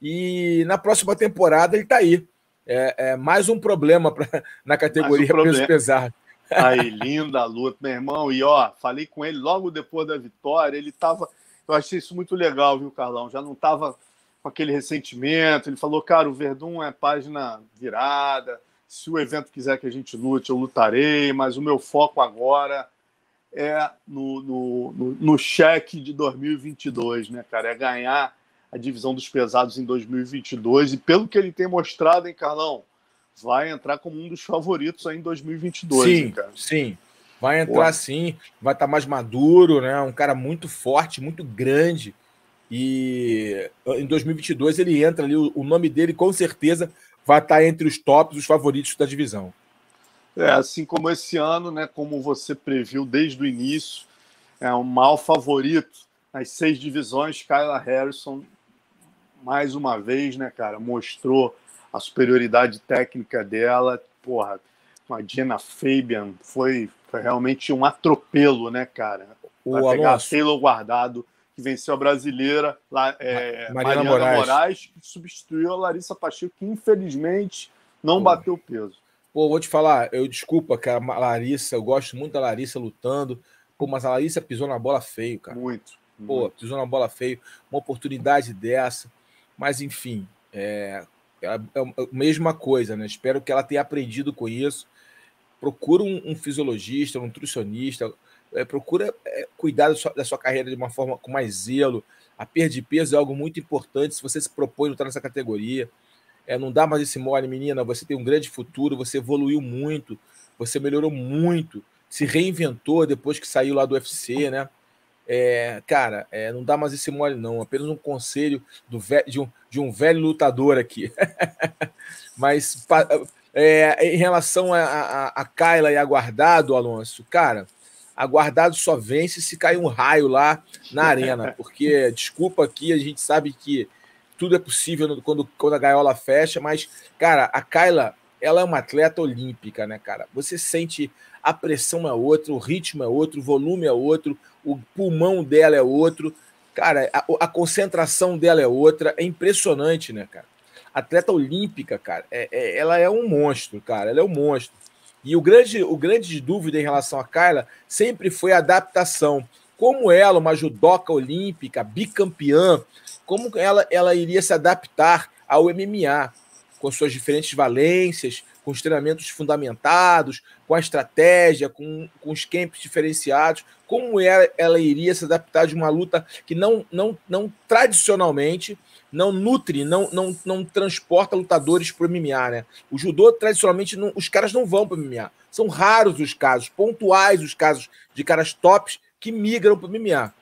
E na próxima temporada ele está aí. É, é, mais um problema pra, na categoria um peso pesado. Aí, linda luta, meu irmão. E ó, falei com ele logo depois da vitória. Ele tava. Eu achei isso muito legal, viu, Carlão? Já não tava com aquele ressentimento. Ele falou, cara, o Verdun é página virada. Se o evento quiser que a gente lute, eu lutarei, mas o meu foco agora é no, no, no, no cheque de 2022, né, cara? É ganhar a divisão dos pesados em 2022 e pelo que ele tem mostrado, hein, Carlão, vai entrar como um dos favoritos aí em 2022, sim, hein, cara? Sim, vai entrar Pô. sim, vai estar tá mais maduro, né? Um cara muito forte, muito grande. E em 2022 ele entra ali, o nome dele com certeza vai estar tá entre os tops, os favoritos da divisão. É, assim como esse ano, né, como você previu desde o início, é um mal favorito nas seis divisões. Kyla Harrison, mais uma vez, né, cara, mostrou a superioridade técnica dela. Porra, com a Jenna Fabian foi, foi realmente um atropelo, né, cara? Vai o pegar Alonso. Taylor Guardado, que venceu a brasileira, lá, é, Mariana, Mariana Moraes. Moraes, que substituiu a Larissa Pacheco, que infelizmente não Pô. bateu peso. Pô, vou te falar, eu desculpa, cara, a Larissa, eu gosto muito da Larissa lutando. Pô, mas a Larissa pisou na bola feio, cara. Muito. Pô, muito. pisou na bola feio. Uma oportunidade dessa. Mas, enfim, é, é, é a mesma coisa, né? Espero que ela tenha aprendido com isso. Procura um, um fisiologista, um nutricionista. É, procura é, cuidar da sua, da sua, carreira de uma forma com mais zelo. A perda de peso é algo muito importante se você se propõe a lutar nessa categoria. É, não dá mais esse mole, menina. Você tem um grande futuro, você evoluiu muito, você melhorou muito, se reinventou depois que saiu lá do UFC, né? É, cara, é, não dá mais esse mole, não. Apenas um conselho do de, um, de um velho lutador aqui. Mas é, em relação a, a, a Kyla e a Guardado, Alonso, cara, a Guardado só vence se cair um raio lá na arena. Porque, desculpa aqui, a gente sabe que tudo é possível quando, quando a gaiola fecha, mas, cara, a Kyla, ela é uma atleta olímpica, né, cara? Você sente a pressão é outra, o ritmo é outro, o volume é outro, o pulmão dela é outro. Cara, a, a concentração dela é outra. É impressionante, né, cara? Atleta olímpica, cara, é, é, ela é um monstro, cara. Ela é um monstro. E o grande, o grande dúvida em relação a Kyla sempre foi a adaptação. Como ela, uma judoca olímpica, bicampeã, como ela, ela iria se adaptar ao MMA, com suas diferentes valências, com os treinamentos fundamentados, com a estratégia, com, com os camps diferenciados, como ela, ela iria se adaptar de uma luta que não, não, não tradicionalmente não nutre, não, não, não transporta lutadores para o MMA, né? O judô, tradicionalmente, não, os caras não vão para o MMA. São raros os casos, pontuais os casos de caras tops que migram para o MMA.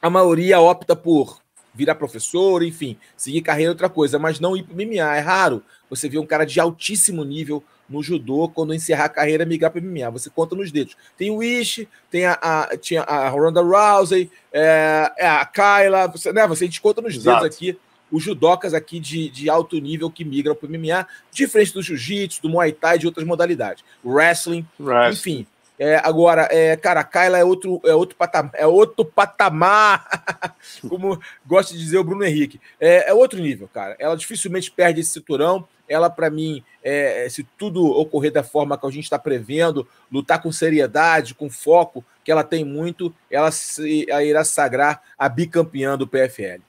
A maioria opta por virar professor, enfim, seguir carreira é outra coisa, mas não ir para o MMA. É raro você ver um cara de altíssimo nível no judô quando encerrar a carreira migrar para o MMA. Você conta nos dedos. Tem o Ishi, tem a, a, tinha a Ronda Rousey, é, é a Kyla, você, né, você, a gente conta nos Exato. dedos aqui os judocas aqui de, de alto nível que migram para o MMA, diferente do jiu-jitsu, do muay thai e de outras modalidades. Wrestling, Wrestling. enfim. É, agora, é, cara, a Kyla é outro, é outro patamar, é outro patamar, como gosta de dizer o Bruno Henrique. É, é, outro nível, cara. Ela dificilmente perde esse cinturão. Ela, para mim, é, se tudo ocorrer da forma que a gente está prevendo, lutar com seriedade, com foco, que ela tem muito, ela, se, ela irá sagrar a bicampeã do PFL.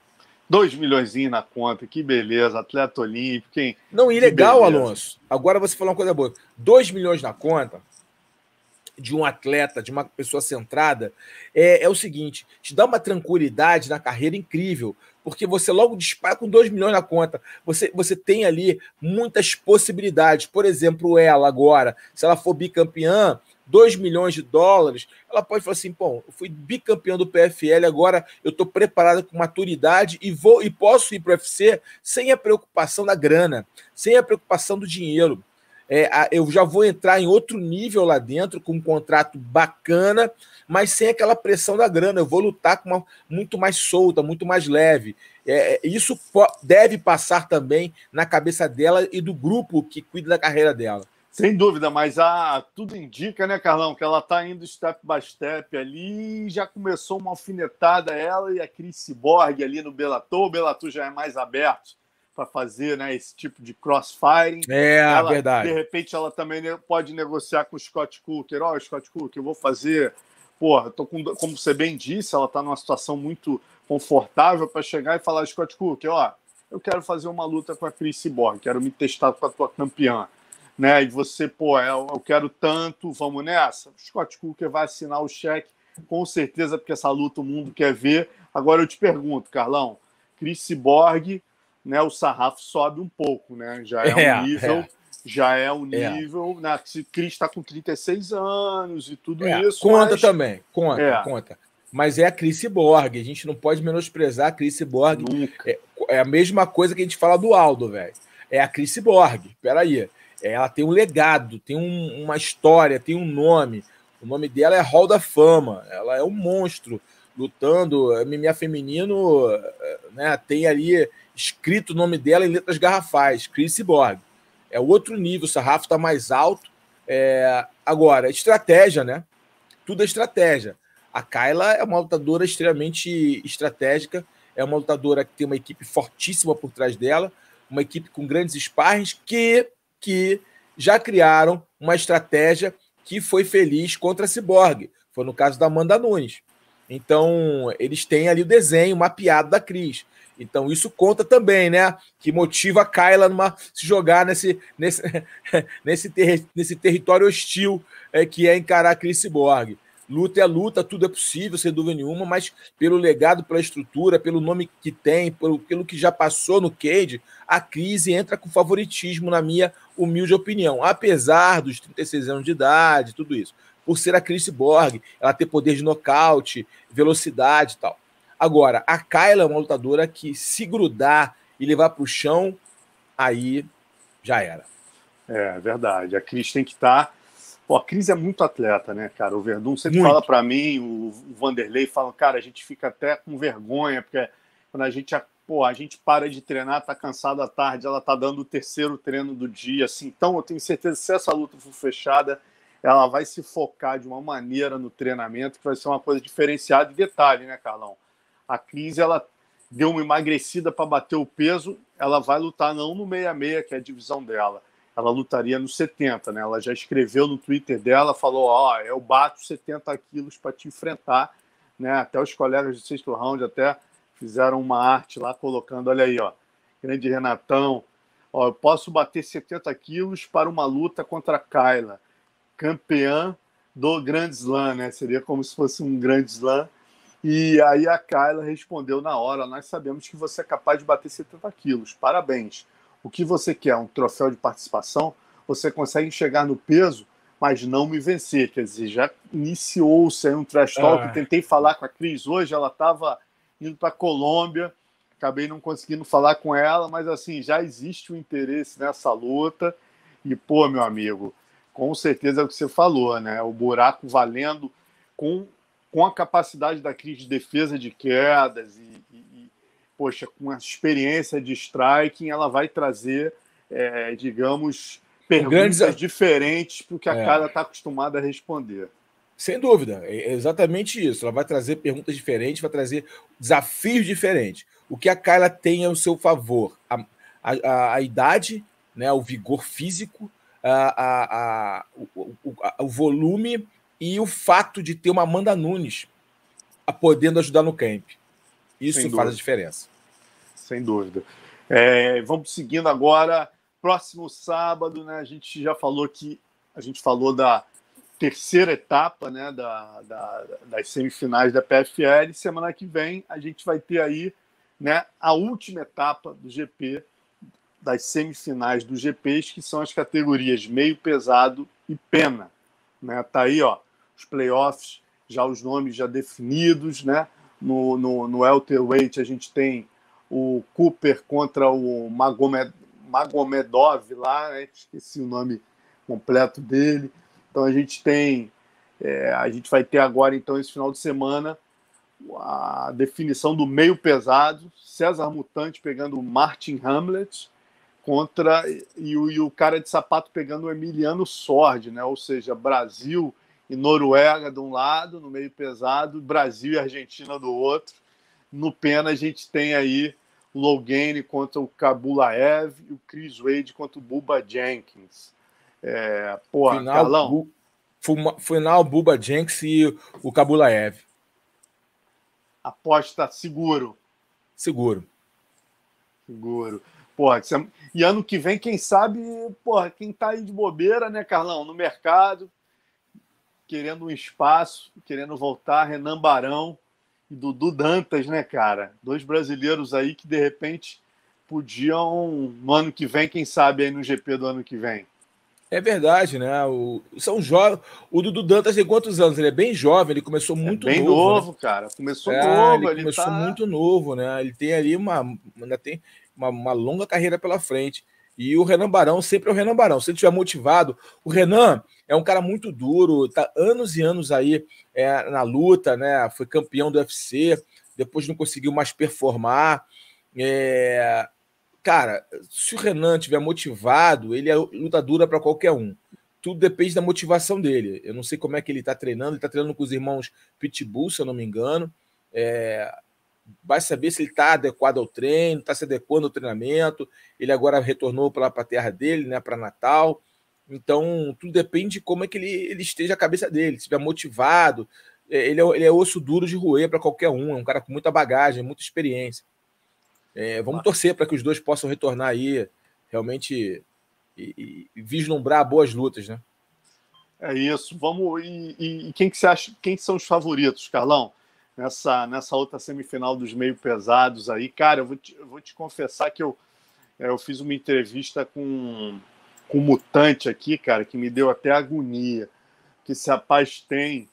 2 milhões na conta, que beleza, atleta olímpico, hein? Não, e legal, Alonso. Agora você falou uma coisa boa. 2 milhões na conta de um atleta, de uma pessoa centrada, é, é o seguinte: te dá uma tranquilidade na carreira incrível, porque você logo dispara com 2 milhões na conta. Você, você tem ali muitas possibilidades. Por exemplo, ela agora, se ela for bicampeã, 2 milhões de dólares, ela pode falar assim: bom, eu fui bicampeão do PFL, agora eu estou preparada com maturidade e vou e posso ir para o UFC sem a preocupação da grana, sem a preocupação do dinheiro. É, eu já vou entrar em outro nível lá dentro, com um contrato bacana, mas sem aquela pressão da grana. Eu vou lutar com uma, muito mais solta, muito mais leve. É, é isso deve passar também na cabeça dela e do grupo que cuida da carreira dela. Sem dúvida, mas a, tudo indica, né, Carlão, que ela está indo step by step ali, já começou uma alfinetada ela e a Cris Borg ali no Bellator, o Bellator já é mais aberto para fazer né, esse tipo de crossfiring. É, ela, verdade. De repente ela também pode negociar com o Scott Cooker, ó, oh, Scott Cooker, eu vou fazer, porra, tô com, como você bem disse, ela está numa situação muito confortável para chegar e falar, Scott Cooker, ó, eu quero fazer uma luta com a Cris Borg, quero me testar com a tua campeã né? E você, pô, eu, eu quero tanto, vamos nessa. O Scott Cooker vai assinar o cheque, com certeza, porque essa luta o mundo quer ver. Agora eu te pergunto, Carlão, Chris Borg, né? O sarrafo sobe um pouco, né? Já é, é um nível. É. Já é um é. nível, é. né? Cris está com 36 anos e tudo é, isso. Conta mas... também, conta, é. conta. Mas é a Chris Borg, a gente não pode menosprezar a Chris Borg. É, a mesma coisa que a gente fala do Aldo, velho. É a Chris Borg. Peraí. Ela tem um legado, tem um, uma história, tem um nome. O nome dela é Hall da Fama. Ela é um monstro lutando. MMA feminino né, tem ali escrito o nome dela em letras garrafais, Chris Borg. É outro nível, o sarrafo está mais alto. É... Agora, estratégia, né? Tudo é estratégia. A Kyla é uma lutadora extremamente estratégica, é uma lutadora que tem uma equipe fortíssima por trás dela, uma equipe com grandes sparrings que que já criaram uma estratégia que foi feliz contra a Cyborg. Foi no caso da Amanda Nunes. Então, eles têm ali o desenho mapeado da Cris. Então, isso conta também, né? Que motiva a Kyla numa, se jogar nesse, nesse, nesse, ter, nesse território hostil é, que é encarar a Cris Cyborg. Luta é luta, tudo é possível, sem dúvida nenhuma, mas pelo legado, pela estrutura, pelo nome que tem, pelo, pelo que já passou no Cade, a crise entra com favoritismo, na minha humilde opinião. Apesar dos 36 anos de idade, tudo isso. Por ser a Chris Borg, ela ter poder de nocaute, velocidade e tal. Agora, a Kyla é uma lutadora que, se grudar e levar para o chão, aí já era. É verdade. A Cris tem que estar tá Pô, a Cris é muito atleta, né, cara? O Verdun sempre muito. fala para mim, o, Vanderlei fala, cara, a gente fica até com vergonha, porque quando a gente, pô, a gente para de treinar, tá cansado à tarde, ela tá dando o terceiro treino do dia, assim. Então, eu tenho certeza que se essa luta for fechada, ela vai se focar de uma maneira no treinamento que vai ser uma coisa diferenciada. E detalhe, né, Carlão? A Cris, ela deu uma emagrecida para bater o peso, ela vai lutar não no 66, que é a divisão dela ela lutaria no 70, né? Ela já escreveu no Twitter dela, falou: Ó, oh, eu bato 70 quilos para te enfrentar, né? Até os colegas do sexto round até fizeram uma arte lá colocando: olha aí, ó, grande Renatão, ó, eu posso bater 70 quilos para uma luta contra a Kyla, campeã do Grand Slam, né? Seria como se fosse um Grand Slam. E aí a Kyla respondeu na hora: Nós sabemos que você é capaz de bater 70 quilos, parabéns o que você quer, um troféu de participação, você consegue chegar no peso, mas não me vencer. Quer dizer, já iniciou-se aí um trash talk. Ah. Tentei falar com a Cris hoje, ela estava indo para a Colômbia, acabei não conseguindo falar com ela, mas assim, já existe o um interesse nessa luta. E, pô, meu amigo, com certeza é o que você falou, né? O buraco valendo com, com a capacidade da Cris de defesa de quedas e, poxa, com a experiência de striking, ela vai trazer, é, digamos, perguntas Grandes... diferentes para o que a é. cara está acostumada a responder. Sem dúvida, é exatamente isso. Ela vai trazer perguntas diferentes, vai trazer desafios diferentes. O que a Kyla tem ao seu favor? A, a, a idade, né, o vigor físico, a, a, o, o, o, volume e o fato de ter uma Amanda Nunes podendo ajudar no camp. Isso faz a diferença. sem dúvida. É, vamos seguindo agora. Próximo sábado, né? A gente já falou que a gente falou da terceira etapa, né? Da, da, das semifinais da PFL. Semana que vem a gente vai ter aí, né? A última etapa do GP das semifinais do GPs, que são as categorias meio pesado e pena. Né? Tá aí, ó, os playoffs, já os nomes já definidos, né? No, no, no welterweight a gente tem o Cooper contra o Magomed, Magomedov lá, né? esqueci o nome completo dele. Então a gente tem, é, a gente vai ter agora então esse final de semana a definição do meio pesado, César Mutante pegando o Martin Hamlet contra e o, e o cara de sapato pegando o Emiliano Sordi, né? Ou seja, Brasil e Noruega de um lado, no meio pesado, Brasil e Argentina do outro. No pena, a gente tem aí o Logane contra o Kabulaev e o Chris Wade contra o Buba Jenkins. É, porra, final, Carlão. Bu, final Buba Jenkins e o Kabulaev. Aposta seguro. Seguro. Seguro. Porra, e ano que vem, quem sabe, porra, quem tá aí de bobeira, né, Carlão, no mercado, querendo um espaço, querendo voltar, Renan Barão e Dudu Dantas, né, cara? Dois brasileiros aí que de repente podiam, no ano que vem, quem sabe aí no GP do ano que vem. É verdade, né? O, são jovens. O Dudu Dantas tem quantos anos? Ele é bem jovem, ele começou é muito é bem novo. Bem novo, né? cara. Começou é, novo. Ele, ele começou tá... muito novo, né? Ele tem ali uma. Ainda tem uma, uma longa carreira pela frente. E o Renan Barão sempre é o Renan Barão. Se ele estiver motivado, o Renan é um cara muito duro, tá anos e anos aí é, na luta, né? Foi campeão do UFC, depois não conseguiu mais performar. É... Cara, se o Renan estiver motivado, ele é luta dura para qualquer um. Tudo depende da motivação dele. Eu não sei como é que ele está treinando. Ele está treinando com os irmãos Pitbull, se eu não me engano. É, vai saber se ele está adequado ao treino, está se adequando ao treinamento. Ele agora retornou para a terra dele, né, para Natal. Então, tudo depende de como é que ele, ele esteja a cabeça dele, se estiver motivado. É, ele é, ele é osso duro de roer para qualquer um, é um cara com muita bagagem, muita experiência. É, vamos torcer para que os dois possam retornar aí, realmente, e, e, vislumbrar boas lutas, né? É isso. Vamos. E, e, quem que você acha? Quem são os favoritos, Carlão? Nessa, nessa outra semifinal dos meio pesados aí. Cara, eu vou te, eu vou te confessar que eu, é, eu fiz uma entrevista com, com um mutante aqui, cara, que me deu até agonia. Que esse rapaz tem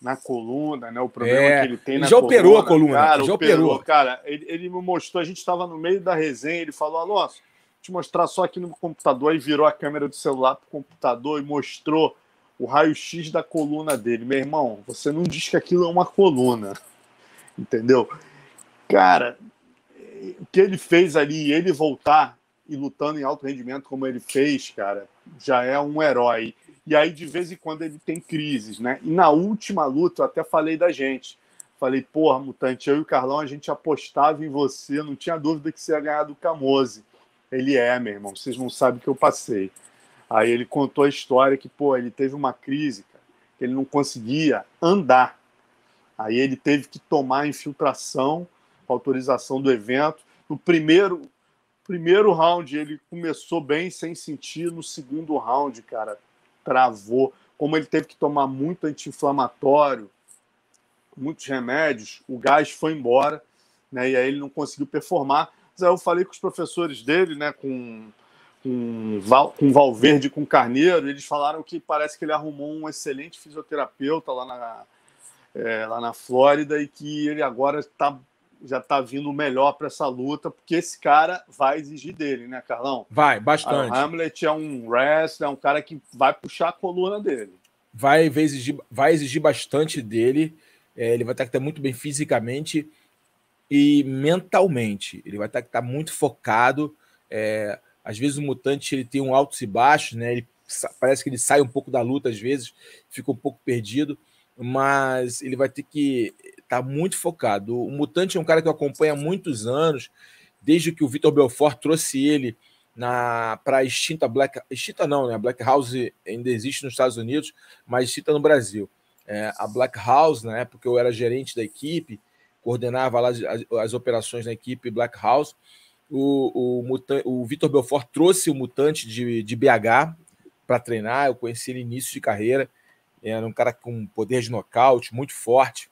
na coluna, né? O problema é, que ele tem na já coluna. Operou a coluna, cara, já operou. operou. Cara, ele, ele me mostrou, a gente estava no meio da resenha, ele falou, Alonso, te mostrar só aqui no computador, e virou a câmera do celular para o computador e mostrou o raio-x da coluna dele. Meu irmão, você não diz que aquilo é uma coluna, entendeu? Cara, o que ele fez ali, ele voltar e lutando em alto rendimento como ele fez, cara, já é um herói. E aí, de vez em quando, ele tem crises, né? E na última luta, eu até falei da gente. Falei, porra, Mutante, eu e o Carlão, a gente apostava em você, não tinha dúvida que você ia ganhar do Camose. Ele é, meu irmão, vocês não sabem o que eu passei. Aí ele contou a história que, pô, ele teve uma crise, cara, que ele não conseguia andar. Aí ele teve que tomar infiltração, autorização do evento. No primeiro, primeiro round ele começou bem sem sentir, no segundo round, cara, travou. Como ele teve que tomar muito anti-inflamatório, muitos remédios, o gás foi embora, né? E aí ele não conseguiu performar. Mas aí eu falei com os professores dele, né? Com com, Val, com Valverde com Carneiro, eles falaram que parece que ele arrumou um excelente fisioterapeuta lá na, é, lá na Flórida e que ele agora tá, já está vindo melhor para essa luta, porque esse cara vai exigir dele, né, Carlão? Vai, bastante. O Hamlet é um wrestler, é um cara que vai puxar a coluna dele. Vai, vai, exigir, vai exigir bastante dele. É, ele vai estar que estar muito bem fisicamente e mentalmente. Ele vai estar que estar muito focado. É, às vezes o mutante ele tem um altos e baixos, né? Ele parece que ele sai um pouco da luta às vezes, fica um pouco perdido, mas ele vai ter que estar tá muito focado. O mutante é um cara que eu acompanho há muitos anos, desde que o Vitor Belfort trouxe ele na para a extinta Black extinta não, né? A Black House ainda existe nos Estados Unidos, mas extinta no Brasil. É, a Black House, na época eu era gerente da equipe, coordenava lá as, as operações na equipe Black House. O, o, o Vitor Belfort trouxe o mutante de, de BH para treinar. Eu conheci ele início de carreira. Era um cara com poder de nocaute muito forte.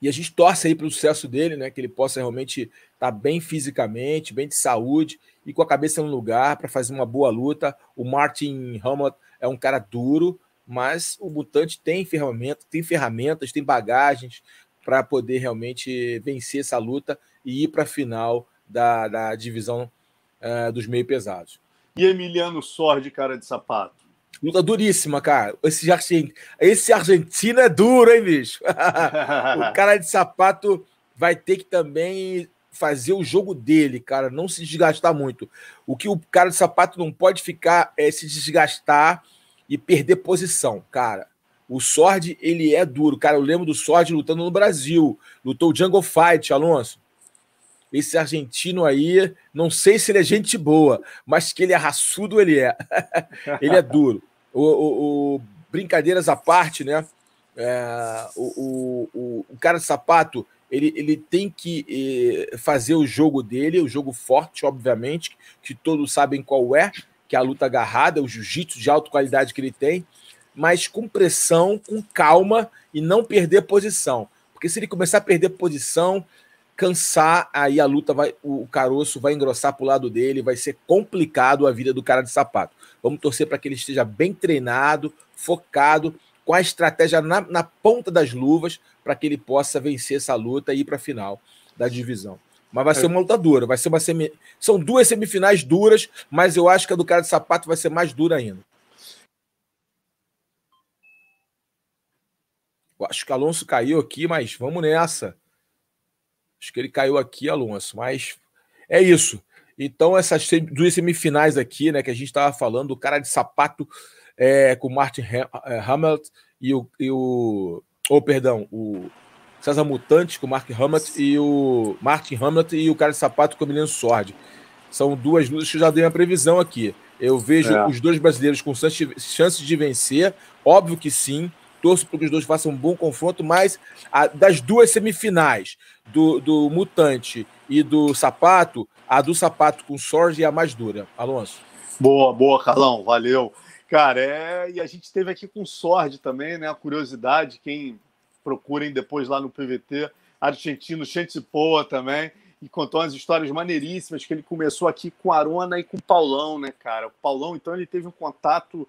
E a gente torce aí para o sucesso dele, né? Que ele possa realmente estar tá bem fisicamente, bem de saúde e com a cabeça no lugar para fazer uma boa luta. O Martin Hamlet é um cara duro, mas o Mutante tem ferramenta, tem ferramentas, tem bagagens para poder realmente vencer essa luta e ir para a final da, da divisão uh, dos meio pesados. E Emiliano Sordi, cara de sapato? Luta duríssima, cara. Esse, argentino, esse argentino é duro, hein, bicho? o cara de sapato vai ter que também fazer o jogo dele, cara, não se desgastar muito. O que o cara de sapato não pode ficar é se desgastar e perder posição, cara. O Sword, ele é duro. Cara, eu lembro do Sword lutando no Brasil. Lutou o Jungle Fight, Alonso. Esse argentino aí, não sei se ele é gente boa, mas que ele é raçudo, ele é. ele é duro. O, o, o, brincadeiras à parte, né? É, o, o, o, cara de sapato, ele, ele tem que eh, fazer o jogo dele, o jogo forte, obviamente, que todos sabem qual é, que é a luta agarrada, o jiu-jitsu de alta qualidade que ele tem, mas com pressão, com calma e não perder posição. Porque se ele começar a perder posição, cansar, aí a luta vai, o caroço vai engrossar para o lado dele, vai ser complicado a vida do cara de sapato. Vamos torcer para que ele esteja bem treinado, focado, com a estratégia na, na ponta das luvas, para que ele possa vencer essa luta e ir para a final da divisão. Mas vai ser uma luta dura, vai ser uma semi... São duas semifinais duras, mas eu acho que a do cara de sapato vai ser mais dura ainda. Eu acho que Alonso caiu aqui, mas vamos nessa. Acho que ele caiu aqui, Alonso, mas é isso. Então, essas duas semifinais aqui, né, que a gente estava falando, o cara de sapato é, com o Martin é, Hamilton e o, e o. Oh, perdão, o César Mutante com o Mark Hamilton e o Martin Hamilton e o cara de sapato com o Emiliano Sword. São duas lutas que eu já dei uma previsão aqui. Eu vejo é. os dois brasileiros com chances de vencer, óbvio que sim torço para que os dois façam um bom confronto, mas a, das duas semifinais, do, do Mutante e do Sapato, a do Sapato com Sorge é a mais dura. Alonso. Boa, boa, Carlão, valeu. Cara, é... e a gente teve aqui com Sorge também, né? A curiosidade, quem procurem depois lá no PVT, argentino Poa também, e contou umas histórias maneiríssimas que ele começou aqui com Arona e com Paulão, né, cara? O Paulão, então, ele teve um contato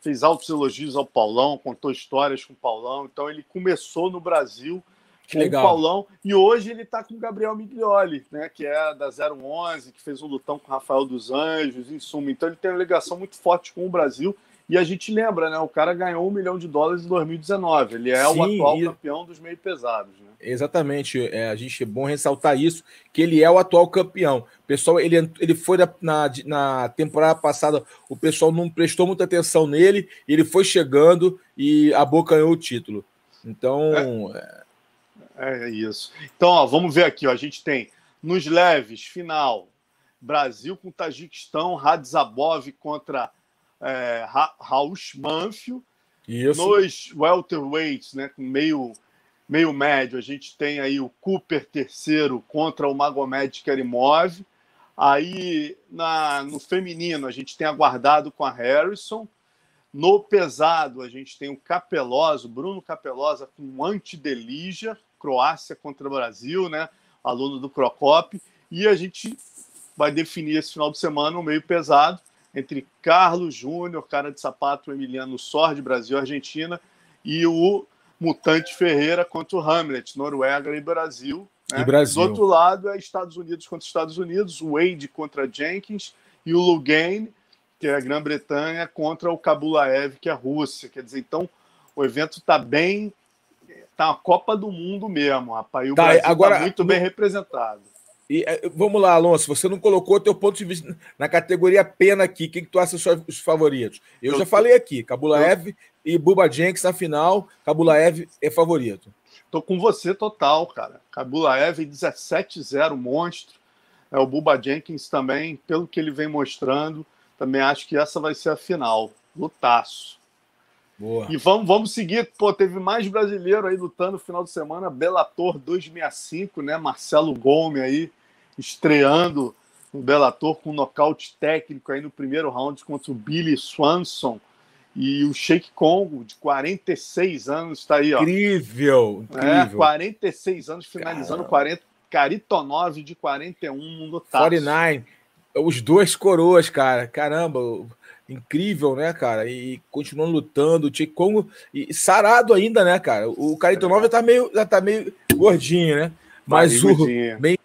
fez altos elogios ao Paulão, contou histórias com o Paulão. Então ele começou no Brasil com Legal. o Paulão e hoje ele está com o Gabriel Miglioli, né, que é da 011, que fez um lutão com o Rafael dos Anjos, em suma. Então ele tem uma ligação muito forte com o Brasil e a gente lembra, né? O cara ganhou um milhão de dólares em 2019. Ele é Sim, o atual e... campeão dos meio pesados, né? Exatamente. É, a gente é bom ressaltar isso, que ele é o atual campeão. O pessoal, ele, ele foi na, na temporada passada, o pessoal não prestou muita atenção nele, ele foi chegando e abocanhou o título. Então. É, é... é isso. Então, ó, vamos ver aqui. Ó, a gente tem nos leves, final. Brasil com Tajiquistão, Radzabov contra é, Raul Manfio. Isso. Nos welterweights, né, com meio, meio médio, a gente tem aí o Cooper terceiro contra o Magomed Kerimov. Aí na, no feminino a gente tem aguardado com a Harrison. No pesado a gente tem o Capeloso, Bruno Capelosa com Antidelija, Croácia contra o Brasil, né? Aluno do Procop. E a gente vai definir esse final de semana o meio pesado entre Carlos Júnior, cara de sapato Emiliano Sord, Brasil Argentina, e o Mutante Ferreira contra o Hamlet, Noruega e Brasil. Né? E Brasil. Do outro lado é Estados Unidos contra Estados Unidos, Wade contra Jenkins e o Lugane, que é a Grã-Bretanha, contra o Kabulaev, que é a Rússia. Quer dizer, então o evento está bem. Está uma Copa do Mundo mesmo, rapaz. E o tá, Brasil está muito bem representado. E, é, vamos lá, Alonso, você não colocou teu ponto de vista na categoria pena aqui. Quem que tu acha os favoritos? Eu, eu já falei aqui, Kabulaev eu... e Buba Jenks na final. Kabulaev é favorito. Tô com você total, cara. Kabulaev 17-0, monstro. É o Buba Jenkins também, pelo que ele vem mostrando, também acho que essa vai ser a final. Lutaço. Boa. E vamos, vamos seguir. Pô, teve mais brasileiro aí lutando no final de semana. Bellator 265, né? Marcelo Gomes aí estreando no Bellator com um nocaute técnico aí no primeiro round contra o Billy Swanson. E o Sheik Congo, de 46 anos, está aí, ó. Incrível, incrível. É, 46 anos, finalizando Caramba. 40. Karitonov, de 41, no taço. 49. Os dois coroas, cara. Caramba, incrível, né, cara? E continuando lutando, o Sheik Congo e sarado ainda, né, cara? O Karitonov já tá meio, já tá meio gordinho, né? Mas o meio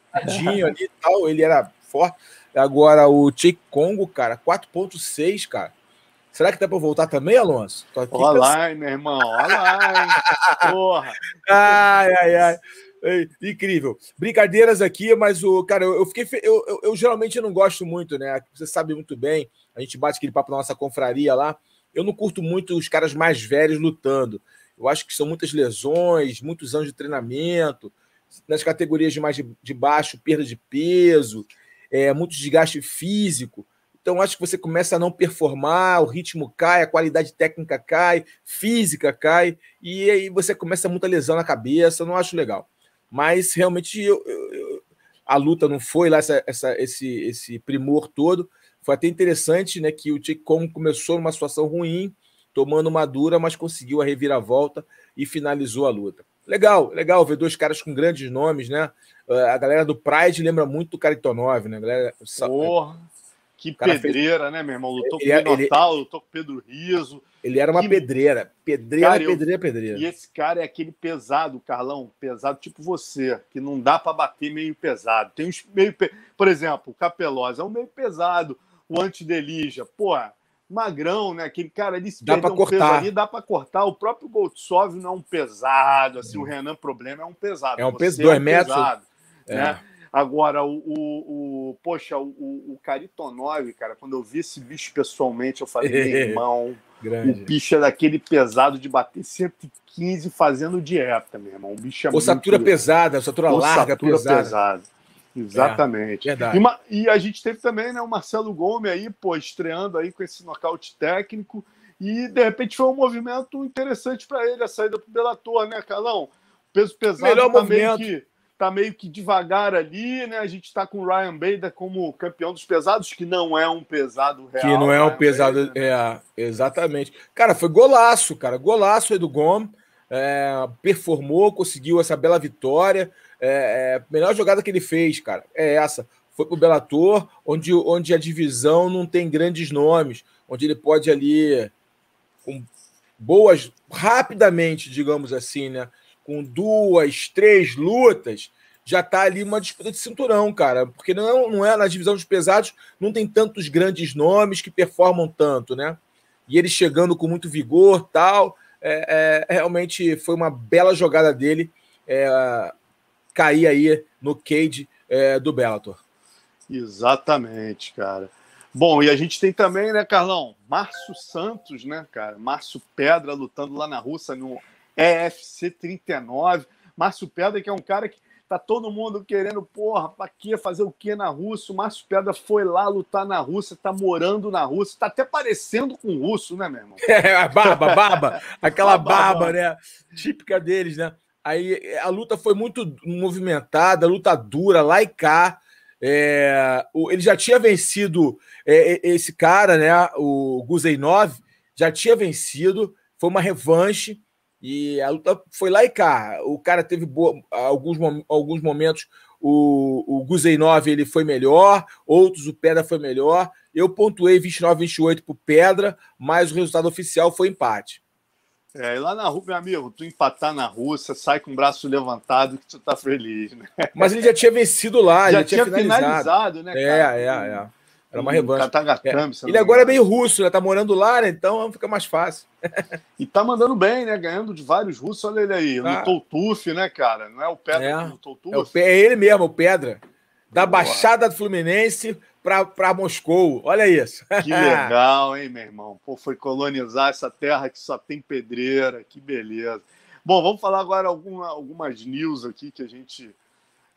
ali e tal, ele era forte. Agora o Sheik Congo, cara, 4.6, cara. Será que dá para voltar também, Alonso? Tô aqui Olha lá, meu irmão. Olha lá, hein? Porra. Ai, ai, ai. Incrível. Brincadeiras aqui, mas o cara, eu fiquei. Eu, eu, eu, geralmente não gosto muito, né? Você sabe muito bem. A gente bate aquele papo na nossa confraria lá. Eu não curto muito os caras mais velhos lutando. Eu acho que são muitas lesões, muitos anos de treinamento. Nas categorias de mais de, de baixo, perda de peso, é, muito desgaste físico. Então, acho que você começa a não performar, o ritmo cai, a qualidade técnica cai, física cai, e aí você começa muita lesão na cabeça, não acho legal. Mas realmente eu, eu, eu, a luta não foi lá essa, essa, esse, esse primor todo. Foi até interessante né, que o Kong começou numa situação ruim, tomando uma dura, mas conseguiu a reviravolta e finalizou a luta. Legal, legal ver dois caras com grandes nomes, né? A galera do Pride lembra muito do Caritonov, né? A galera... Porra! Que pedreira, fez... né, meu irmão? Lutou ele, com o Minotauro, lutou com o Pedro Riso. Ele era uma que... pedreira. Pedreira, cara, pedreira, eu... pedreira. E esse cara é aquele pesado, Carlão, pesado tipo você, que não dá para bater meio pesado. Tem uns meio. Pe... Por exemplo, o Capelosa é um meio pesado. O Antidelija, pô, magrão, né? Aquele cara ali se dá para um cortar. Ali, dá para cortar. O próprio Goltsov não é um pesado, assim, hum. o Renan Problema é um pesado. É um peso, dois é um metros. Pesado, é. né? Agora, o, o, o poxa, o, o Caritonov, cara, quando eu vi esse bicho pessoalmente, eu falei, meu irmão, Grande. o bicho é daquele pesado de bater 115 fazendo dieta, meu irmão. O bicho é Ossatura muito... pesada, ossatura larga, pesada. pesada. Exatamente. É, e, e, a gente teve também né, o Marcelo Gomes aí, pô, estreando aí com esse nocaute técnico. E de repente foi um movimento interessante para ele, a saída pro Bellator, né, Carlão? Peso pesado Melhor também movimento. que tá meio que devagar ali, né? A gente está com o Ryan Bader como campeão dos pesados, que não é um pesado real. Que não é um Ryan pesado, Bader, né? é, exatamente. Cara, foi golaço, cara, golaço do Gomes, é, performou, conseguiu essa bela vitória, é, é, melhor jogada que ele fez, cara, é essa. Foi pro Bellator, onde, onde a divisão não tem grandes nomes, onde ele pode ali com boas, rapidamente, digamos assim, né? Com duas, três lutas, já está ali uma disputa de cinturão, cara. Porque não não é na divisão dos pesados, não tem tantos grandes nomes que performam tanto, né? E ele chegando com muito vigor tal. É, é, realmente foi uma bela jogada dele é, cair aí no cage é, do Bellator. Exatamente, cara. Bom, e a gente tem também, né, Carlão? Márcio Santos, né, cara? Márcio Pedra lutando lá na Rússia no EFC 39. Márcio Pedra, que é um cara que tá todo mundo querendo, porra, pra quê? Fazer o quê na Rússia? O Márcio Pedra foi lá lutar na Rússia, tá morando na Rússia, tá até parecendo com o russo, né, meu irmão? É, a barba, barba, aquela barba, né? Típica deles, né? Aí a luta foi muito movimentada, luta dura, lá e cá. É, ele já tinha vencido é, esse cara, né? O Guzeinov já tinha vencido, foi uma revanche. E a luta foi lá e cá. O cara teve boa, alguns, alguns momentos, o, o Guzeinov ele foi melhor, outros o Pedra foi melhor. Eu pontuei 29-28 para o Pedra, mas o resultado oficial foi empate. É, e lá na Rússia, meu amigo, tu empatar na Rússia, sai com o braço levantado que tu tá feliz, né? Mas ele já tinha vencido lá, já, já tinha, tinha finalizado. finalizado, né? Cara? É, é, é. Era uma revanche. Katagatame, é. Ele agora é meio russo, né? Tá morando lá, né? Então fica mais fácil. e tá mandando bem, né? Ganhando de vários russos. Olha ele aí. Tá. Lutou o Tuf, né, cara? Não é o Pedra é. que lutou o Tuf? É, é, ele mesmo, o Pedra. Da Boa. Baixada do Fluminense pra, pra Moscou. Olha isso. Que legal, hein, meu irmão? Pô, foi colonizar essa terra que só tem pedreira. Que beleza. Bom, vamos falar agora alguma, algumas news aqui que a gente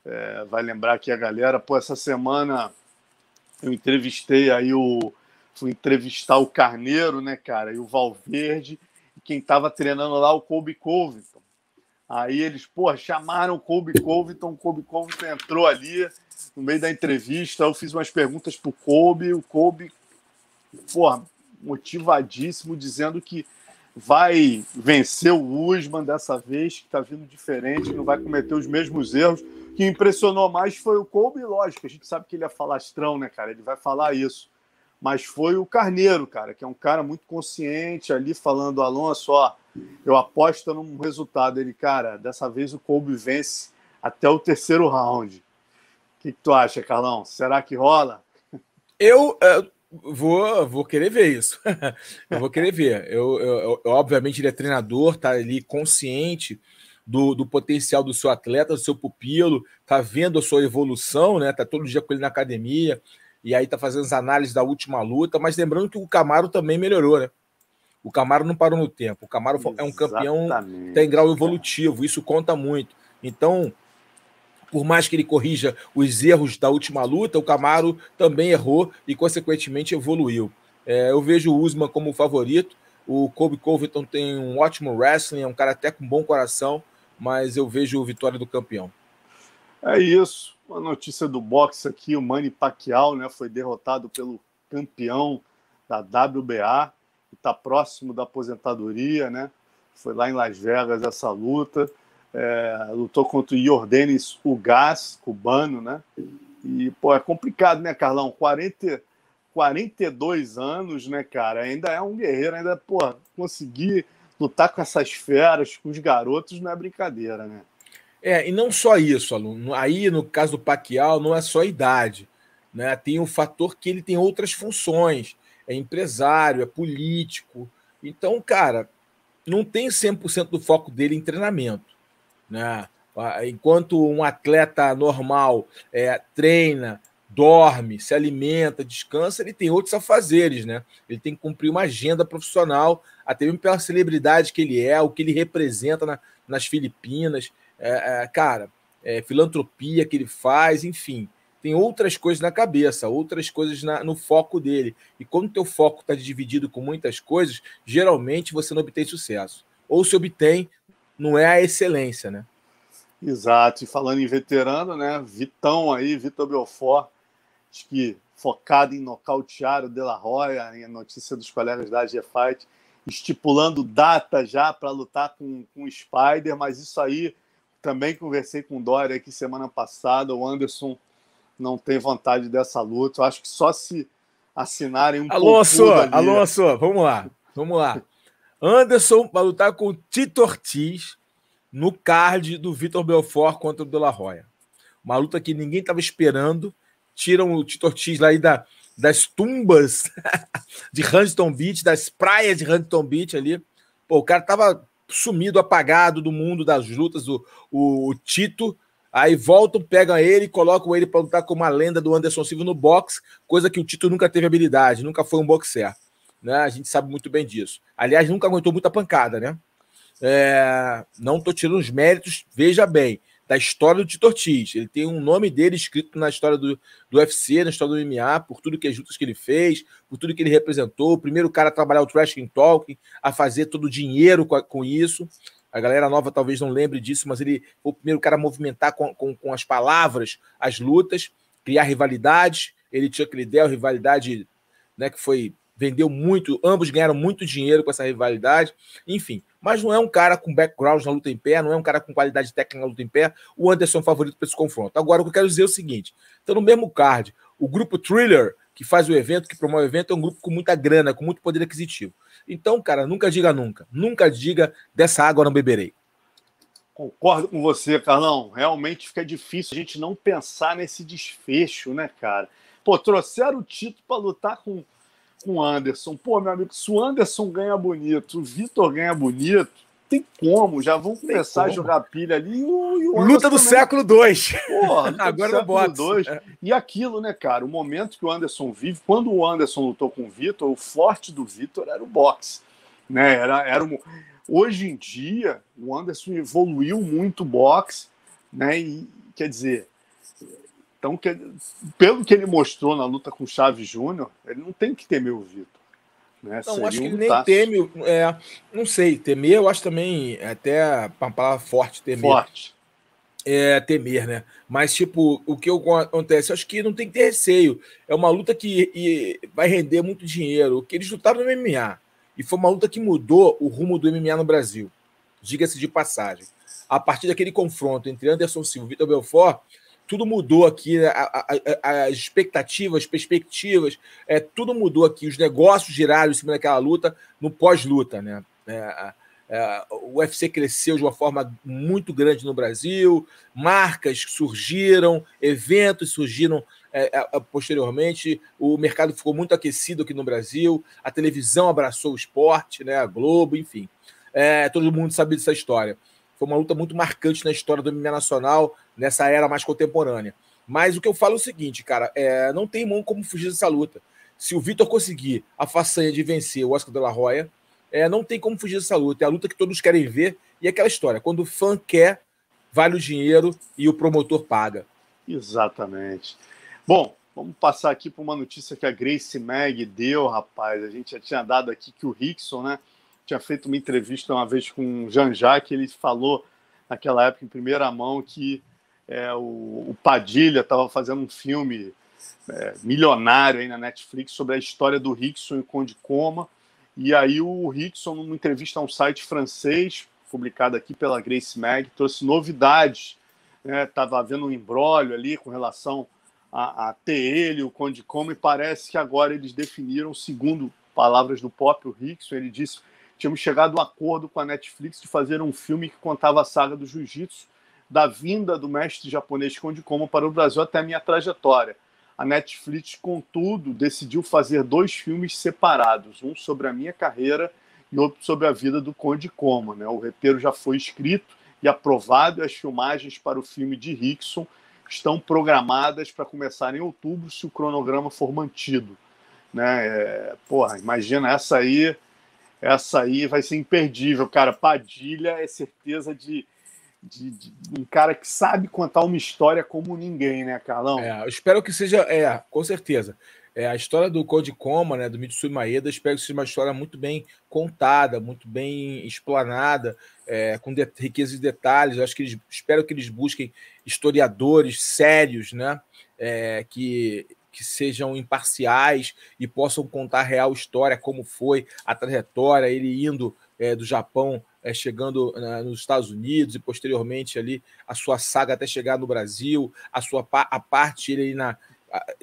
é, vai lembrar aqui a galera. Pô, essa semana eu entrevistei aí o. Fui entrevistar o Carneiro, né, cara, e o Valverde. quem estava treinando lá, o Kobe Covington. Aí eles, pô, chamaram o Kobe Covington, o Kobe Covington entrou ali no meio da entrevista, eu fiz umas perguntas pro Kobe, o Kobe, pô, motivadíssimo, dizendo que vai vencer o Usman dessa vez, que está vindo diferente, não vai cometer os mesmos erros. O que impressionou mais foi o Kobe, lógico, a gente sabe que ele é falastrão, né, cara? Ele vai falar isso. Mas foi o Carneiro, cara, que é um cara muito consciente ali, falando, Alonso, ó, eu aposto num resultado. Ele, cara, dessa vez o Kobe vence até o terceiro round. O que, que tu acha, Carlão? Será que rola? Eu, eu vou, vou querer ver isso. eu vou querer ver. Eu, eu, eu, obviamente, ele é treinador, tá ali consciente do, do potencial do seu atleta, do seu pupilo, tá vendo a sua evolução, né? Tá todo dia com ele na academia, e aí tá fazendo as análises da última luta, mas lembrando que o Camaro também melhorou, né? O Camaro não parou no tempo. O Camaro Exatamente. é um campeão tem grau evolutivo, isso conta muito. Então, por mais que ele corrija os erros da última luta, o Camaro também errou e, consequentemente, evoluiu. É, eu vejo o Usman como favorito. O Kobe Covington tem um ótimo wrestling, é um cara até com bom coração, mas eu vejo a vitória do campeão. É isso. Uma notícia do boxe aqui: o Manny Pacquiao né, foi derrotado pelo campeão da WBA está próximo da aposentadoria, né? Foi lá em Las Vegas essa luta. É, lutou contra o Jordanis Ugas, cubano, né? E, pô, é complicado, né, Carlão? 40, 42 anos, né, cara? Ainda é um guerreiro, ainda, pô, conseguir lutar com essas feras, com os garotos, não é brincadeira, né? É, e não só isso, aluno. Aí, no caso do Pacquiao, não é só idade. Né? Tem o fator que ele tem outras funções é empresário, é político. Então, cara, não tem 100% do foco dele em treinamento. Né? Enquanto um atleta normal é, treina, dorme, se alimenta, descansa, ele tem outros afazeres, né? Ele tem que cumprir uma agenda profissional, até mesmo pela celebridade que ele é, o que ele representa na, nas Filipinas, é, é, cara, é, filantropia que ele faz, enfim tem outras coisas na cabeça, outras coisas na, no foco dele. E quando o teu foco está dividido com muitas coisas, geralmente você não obtém sucesso. Ou se obtém, não é a excelência, né? Exato. E falando em veterano, né? Vitão aí, Vitor Belfort, acho que focado em nocautear o De La Roya, a notícia dos colegas da AG Fight, estipulando data já para lutar com, com o Spider, mas isso aí também conversei com o Dória aqui semana passada, o Anderson não tem vontade dessa luta. Eu acho que só se assinarem um Alonso, Alonso, vamos lá, vamos lá. Anderson vai lutar com o Tito Ortiz no card do Vitor Belfort contra o De La Roya. Uma luta que ninguém estava esperando. Tiram o Tito Ortiz lá da, das tumbas de Huntington Beach, das praias de Huntington Beach ali. Pô, o cara tava sumido, apagado do mundo das lutas. O, o, o Tito Aí voltam, pegam ele, colocam ele para lutar com uma lenda do Anderson Silva no boxe, coisa que o Tito nunca teve habilidade, nunca foi um boxer. Né? A gente sabe muito bem disso. Aliás, nunca aguentou muita pancada, né? É... Não estou tirando os méritos, veja bem, da história do Tito Ortiz. Ele tem um nome dele escrito na história do, do UFC, na história do MMA, por tudo que as lutas que ele fez, por tudo que ele representou. O primeiro cara a trabalhar o Trash Talking, a fazer todo o dinheiro com, com isso. A galera nova talvez não lembre disso, mas ele foi o primeiro cara a movimentar com, com, com as palavras as lutas, criar rivalidades. Ele tinha aquele ideal, rivalidade né, que foi vendeu muito, ambos ganharam muito dinheiro com essa rivalidade, enfim. Mas não é um cara com background na luta em pé, não é um cara com qualidade técnica na luta em pé. O Anderson é favorito para esse confronto. Agora, o que eu quero dizer é o seguinte: então, no mesmo card, o grupo Thriller, que faz o evento, que promove o evento, é um grupo com muita grana, com muito poder aquisitivo. Então, cara, nunca diga nunca. Nunca diga dessa água não beberei. Concordo com você, Carlão. Realmente fica difícil a gente não pensar nesse desfecho, né, cara? Pô, trouxeram o título para lutar com com o Anderson. Pô, meu amigo, se o Anderson ganha bonito, o Vitor ganha bonito, tem como, já vão começar a jogar pilha ali. E o, e o luta do também. século 2. Agora no boxe. Dois. É. E aquilo, né, cara? O momento que o Anderson vive, quando o Anderson lutou com o Vitor, o forte do Vitor era o boxe. Né? Era, era um... Hoje em dia, o Anderson evoluiu muito o boxe, né? E quer dizer, então, que, pelo que ele mostrou na luta com o Chaves Júnior, ele não tem que temer o Vitor. Né? Não, Seria acho que ele nem teme. É, não sei, temer eu acho também até uma palavra forte, temer. Forte. É, temer, né? Mas, tipo, o que acontece? Eu acho que não tem que ter receio. É uma luta que vai render muito dinheiro. O que eles lutaram no MMA. E foi uma luta que mudou o rumo do MMA no Brasil. Diga-se de passagem. A partir daquele confronto entre Anderson Silva e Vitor Belfort, tudo mudou aqui, né? as expectativas, as perspectivas, é, tudo mudou aqui. Os negócios giraram em cima daquela luta no pós-luta, né? É, é, o UFC cresceu de uma forma muito grande no Brasil, marcas surgiram, eventos surgiram é, é, posteriormente, o mercado ficou muito aquecido aqui no Brasil, a televisão abraçou o esporte, né? A Globo, enfim. É, todo mundo sabe dessa história. Foi uma luta muito marcante na história do MMA nacional, nessa era mais contemporânea. Mas o que eu falo é o seguinte, cara, é, não tem mão como fugir dessa luta. Se o Vitor conseguir a façanha de vencer o Oscar de la Hoya, é, não tem como fugir dessa luta. É a luta que todos querem ver. E é aquela história: quando o fã quer, vale o dinheiro e o promotor paga. Exatamente. Bom, vamos passar aqui para uma notícia que a Grace Mag deu, rapaz. A gente já tinha dado aqui que o Rickson, né? tinha feito uma entrevista uma vez com o Jean Jacques, ele falou naquela época em primeira mão que é, o, o, Padilha estava fazendo um filme é, milionário aí na Netflix sobre a história do Rickson e Conde Coma. E aí o Rickson, numa entrevista a um site francês, publicado aqui pela Grace Mag, trouxe novidades. Estava né? havendo um embrólio ali com relação a, a ter ele, o Conde Coma, e parece que agora eles definiram, segundo palavras do próprio Rickson, ele disse tínhamos chegado a um acordo com a Netflix de fazer um filme que contava a saga do jiu-jitsu, da vinda do mestre japonês Konde Como para o Brasil até a minha trajetória. A Netflix, contudo, decidiu fazer dois filmes separados, um sobre a minha carreira e outro sobre a vida do Conde Como. Né? O roteiro já foi escrito e aprovado e as filmagens para o filme de Rickson estão programadas para começar em outubro, se o cronograma for mantido. Né? É, porra, imagina essa aí essa aí vai ser imperdível, cara. Padilha é certeza de, de, de, um cara que sabe contar uma história como ninguém, né, Carlão? É, eu espero que seja, é, com certeza. É, a história do Code Coma, né, do Mitsui Maeda, espero que seja uma história muito bem contada, muito bem explanada, é, com de, riqueza de detalhes. Eu acho que eles, espero que eles busquem historiadores sérios, né, é, que que sejam imparciais e possam contar a real história, como foi a trajetória, ele indo é, do Japão, é, chegando né, nos Estados Unidos e posteriormente ali a sua saga até chegar no Brasil, a sua a parte ele na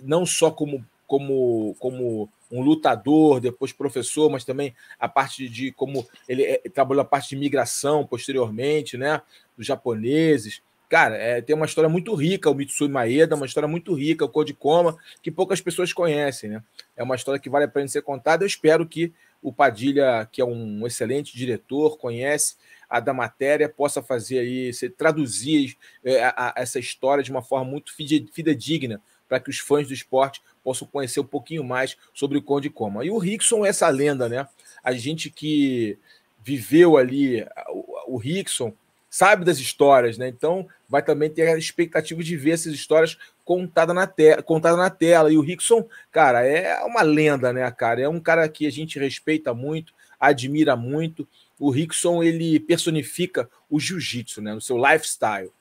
não só como como como um lutador, depois professor, mas também a parte de como ele é, trabalhou a parte de migração posteriormente, né, dos japoneses. Cara, é, tem uma história muito rica, o Mitsui Maeda, uma história muito rica, o Code Coma, que poucas pessoas conhecem, né? É uma história que vale a pena ser contada. Eu espero que o Padilha, que é um excelente diretor, conhece a da matéria, possa fazer aí, traduzir é, a, a, essa história de uma forma muito fidedigna, para que os fãs do esporte possam conhecer um pouquinho mais sobre o Conde Coma. E o Rickson é essa lenda, né? A gente que viveu ali o, o Rickson sabe das histórias, né? Então vai também ter a expectativa de ver essas histórias contadas na, te contada na tela. E o Rickson, cara, é uma lenda, né, cara? É um cara que a gente respeita muito, admira muito. O Rickson, ele personifica o jiu-jitsu, né? No seu lifestyle.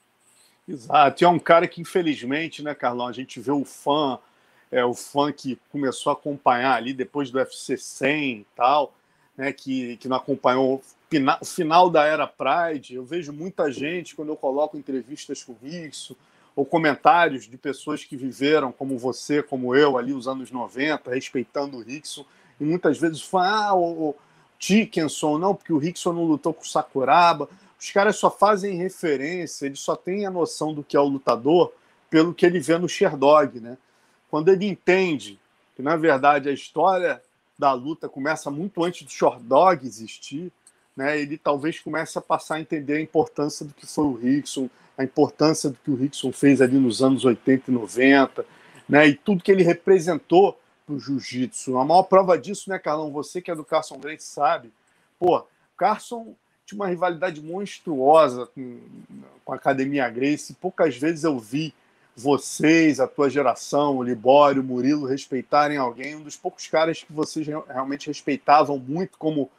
Exato. E é um cara que, infelizmente, né, Carlão, a gente vê o fã, é, o fã que começou a acompanhar ali depois do UFC 100 e tal, né, que, que não acompanhou o final da era Pride. Eu vejo muita gente, quando eu coloco entrevistas com o Rickson, ou comentários de pessoas que viveram, como você, como eu, ali os anos 90, respeitando o Rickson, e muitas vezes falam, ah, o, o Dickinson, não, porque o Rickson não lutou com o Sakuraba. Os caras só fazem referência, eles só têm a noção do que é o lutador pelo que ele vê no Sherdog, né? Quando ele entende que, na verdade, a história da luta começa muito antes do Sherdog existir, né, ele talvez comece a passar a entender a importância do que foi o Rickson, a importância do que o Rickson fez ali nos anos 80 e 90, né, e tudo que ele representou para o jiu-jitsu. A maior prova disso, né, Carlão? Você que é do Carson Grace sabe. Pô, Carson tinha uma rivalidade monstruosa com, com a Academia Grace. Poucas vezes eu vi vocês, a tua geração, o Libório, o Murilo, respeitarem alguém, um dos poucos caras que vocês realmente respeitavam muito como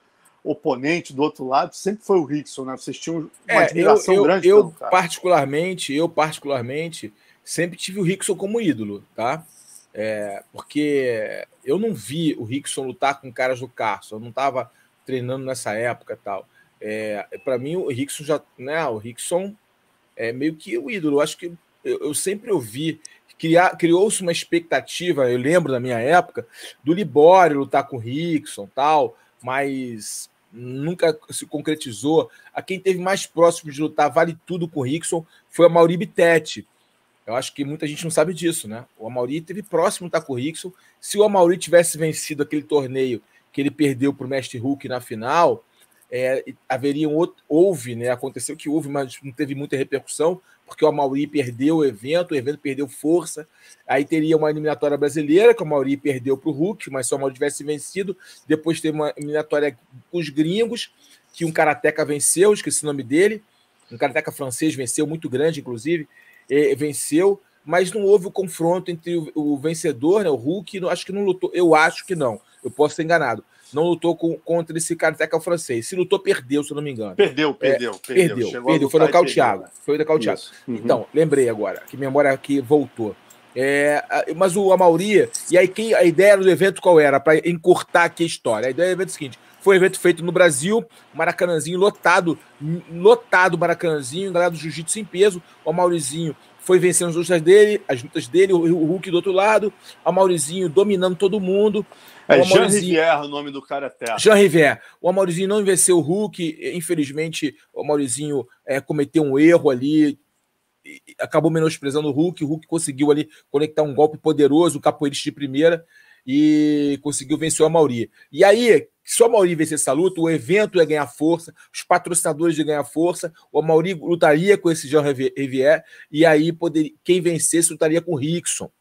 oponente do outro lado sempre foi o Rickson, né? Vocês tinham uma é, admiração eu, eu, grande. Eu particularmente, eu particularmente sempre tive o Rickson como ídolo, tá? É, porque eu não vi o Rickson lutar com caras do Carson, eu não estava treinando nessa época tal. É, para mim, o Rickson já, né? O Rickson é meio que o ídolo. Eu acho que eu, eu sempre ouvi criou-se uma expectativa. Eu lembro da minha época do Libório lutar com o Rickson tal, mas nunca se concretizou. A quem teve mais próximo de lutar vale tudo com o Rickson foi a Mauri Bittetti. Eu acho que muita gente não sabe disso, né? O Amauri teve próximo estar com o Rickson. Se o Amauri tivesse vencido aquele torneio que ele perdeu para o Mestre Hulk na final, é, haveria um outro, houve, né? Aconteceu que houve, mas não teve muita repercussão, porque o Amauri perdeu o evento, o evento perdeu força. Aí teria uma eliminatória brasileira, que o Amauri perdeu para o Hulk, mas se o Amauri tivesse vencido, depois teve uma eliminatória com os gringos, que um karateca venceu, esqueci o nome dele, um karateca francês venceu, muito grande, inclusive, venceu, mas não houve o confronto entre o, o vencedor, né, o Hulk, acho que não lutou, eu acho que não, eu posso ser enganado não lutou com, contra esse karateca francês. Se lutou, perdeu, se eu não me engano. Perdeu, perdeu, é, perdeu. Perdeu, perdeu. Foi nocauteado. Foi nocauteado. Uhum. Então, lembrei agora, que memória aqui voltou. É, mas o Amauri, e aí quem, a ideia do evento qual era? Para encurtar aqui a história. A ideia do evento é o seguinte: foi um evento feito no Brasil, Maracanãzinho lotado, lotado Maracanãzinho, galera do jiu-jitsu em peso. O Maurizinho foi vencendo as lutas dele, as lutas dele, o Hulk do outro lado, o Maurizinho dominando todo mundo. É o Jean Rivière o nome do cara até. Jean Rivière. O Maurizinho não venceu o Hulk, infelizmente o Maurizinho é, cometeu um erro ali, acabou menosprezando o Hulk, o Hulk conseguiu ali conectar um golpe poderoso, o capoeirista de primeira, e conseguiu vencer o Mauri. E aí, se o Mauri vencesse essa luta, o evento ia ganhar força, os patrocinadores iam ganhar força, o Mauri lutaria com esse Jean Rivière, e aí poderia, quem vencesse lutaria com o Rickson.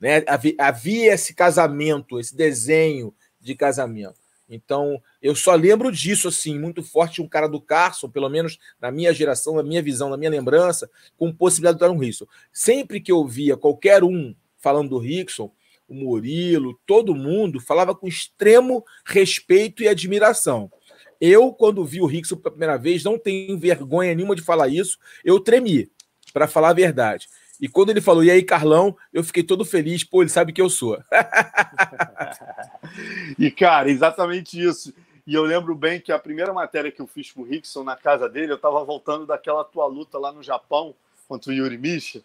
Né? Havia esse casamento, esse desenho de casamento. Então, eu só lembro disso, assim, muito forte, um cara do Carson, pelo menos na minha geração, na minha visão, na minha lembrança, com possibilidade de dar um Rickson. Sempre que eu via qualquer um falando do Rickson, o Murilo, todo mundo falava com extremo respeito e admiração. Eu, quando vi o Rickson pela primeira vez, não tenho vergonha nenhuma de falar isso, eu tremi, para falar a verdade. E quando ele falou, e aí, Carlão, eu fiquei todo feliz, pô, ele sabe que eu sou. e, cara, exatamente isso. E eu lembro bem que a primeira matéria que eu fiz com o Rickson na casa dele, eu estava voltando daquela tua luta lá no Japão contra o Yuri Misha.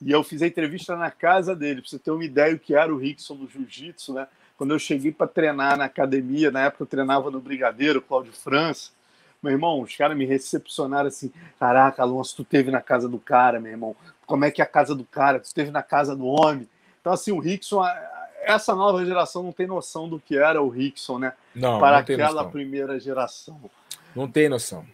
E eu fiz a entrevista na casa dele, para você ter uma ideia do que era o Rickson no jiu-jitsu, né? Quando eu cheguei para treinar na academia, na época eu treinava no Brigadeiro, Cláudio França. Meu irmão, os caras me recepcionaram assim: caraca, Alonso, tu teve na casa do cara, meu irmão. Como é que é a casa do cara? Tu teve na casa do homem. Então, assim, o Rickson, essa nova geração não tem noção do que era o Rickson, né? Não, Para não aquela noção. primeira geração. Não tem noção.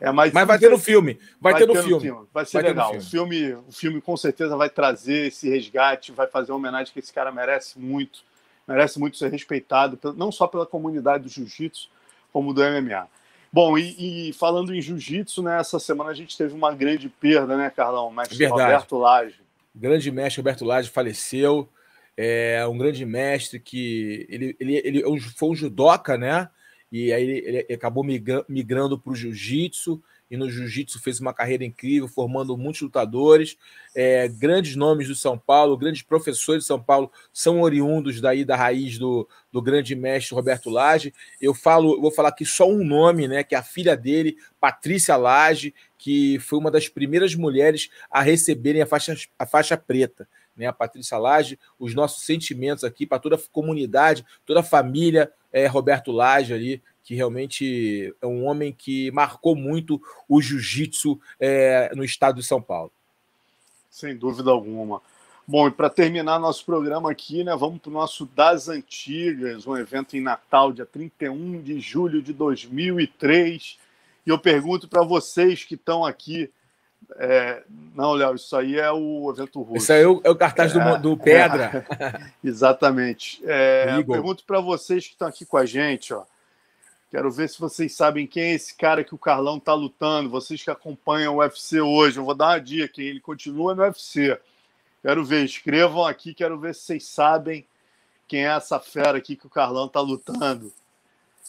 É, mas, mas vai ter no filme. Vai, vai ter, no, ter filme. filme. Vai ser vai legal. O filme, o filme com certeza vai trazer esse resgate, vai fazer uma homenagem que esse cara merece muito. Merece muito ser respeitado, não só pela comunidade do jiu-jitsu, como do MMA. Bom, e, e falando em jiu-jitsu, né, essa semana a gente teve uma grande perda, né, Carlão? Mestre Verdade. Roberto Lage. grande mestre Roberto Lage faleceu. É um grande mestre que ele, ele, ele é foi um judoca, né? e aí ele, ele acabou migrando para o jiu-jitsu, e no jiu-jitsu fez uma carreira incrível, formando muitos lutadores. É, grandes nomes do São Paulo, grandes professores de São Paulo são oriundos daí da raiz do, do grande mestre Roberto Lage. Eu falo, vou falar aqui só um nome, né? Que é a filha dele, Patrícia Lage, que foi uma das primeiras mulheres a receberem a faixa, a faixa preta né, a Patrícia Lage, os nossos sentimentos aqui para toda a comunidade, toda a família é, Roberto Lage ali, que realmente é um homem que marcou muito o jiu-jitsu é, no estado de São Paulo. Sem dúvida alguma. Bom, e para terminar nosso programa aqui, né, vamos para o nosso Das Antigas, um evento em Natal, dia 31 de julho de 2003. E eu pergunto para vocês que estão aqui é, não, Léo, isso aí é o evento russo. Isso aí é o, é o cartaz é, do, do, Pedra. Exatamente. É, pergunto para vocês que estão aqui com a gente, ó. Quero ver se vocês sabem quem é esse cara que o Carlão está lutando. Vocês que acompanham o UFC hoje, eu vou dar uma dica: ele continua no UFC. Quero ver, escrevam aqui, quero ver se vocês sabem quem é essa fera aqui que o Carlão tá lutando.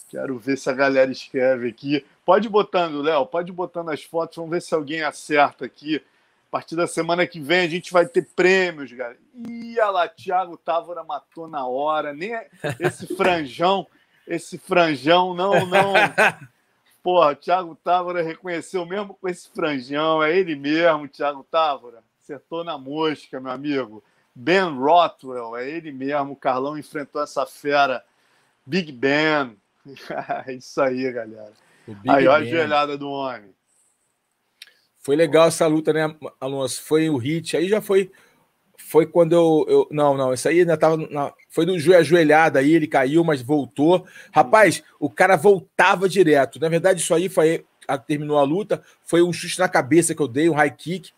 Quero ver se a galera escreve aqui. Pode ir botando, Léo, pode ir botando as fotos, vamos ver se alguém acerta aqui. A partir da semana que vem a gente vai ter prêmios, galera. Ih, olha lá, Thiago Távora matou na hora. Nem esse franjão, esse franjão, não, não. Porra, Thiago Távora reconheceu mesmo com esse franjão. É ele mesmo, Thiago Távora. Acertou na mosca, meu amigo. Ben Rothwell, é ele mesmo. O Carlão enfrentou essa fera. Big Ben. é isso aí, galera. Aí, olha a joelhada do homem. Foi legal essa luta, né, Alonso? Foi o hit. Aí já foi. Foi quando eu. eu não, não. Isso aí ainda tava. Na, foi do ajoelhada aí, ele caiu, mas voltou. Rapaz, o cara voltava direto. Na verdade, isso aí foi. A, terminou a luta. Foi um chute na cabeça que eu dei, um high kick,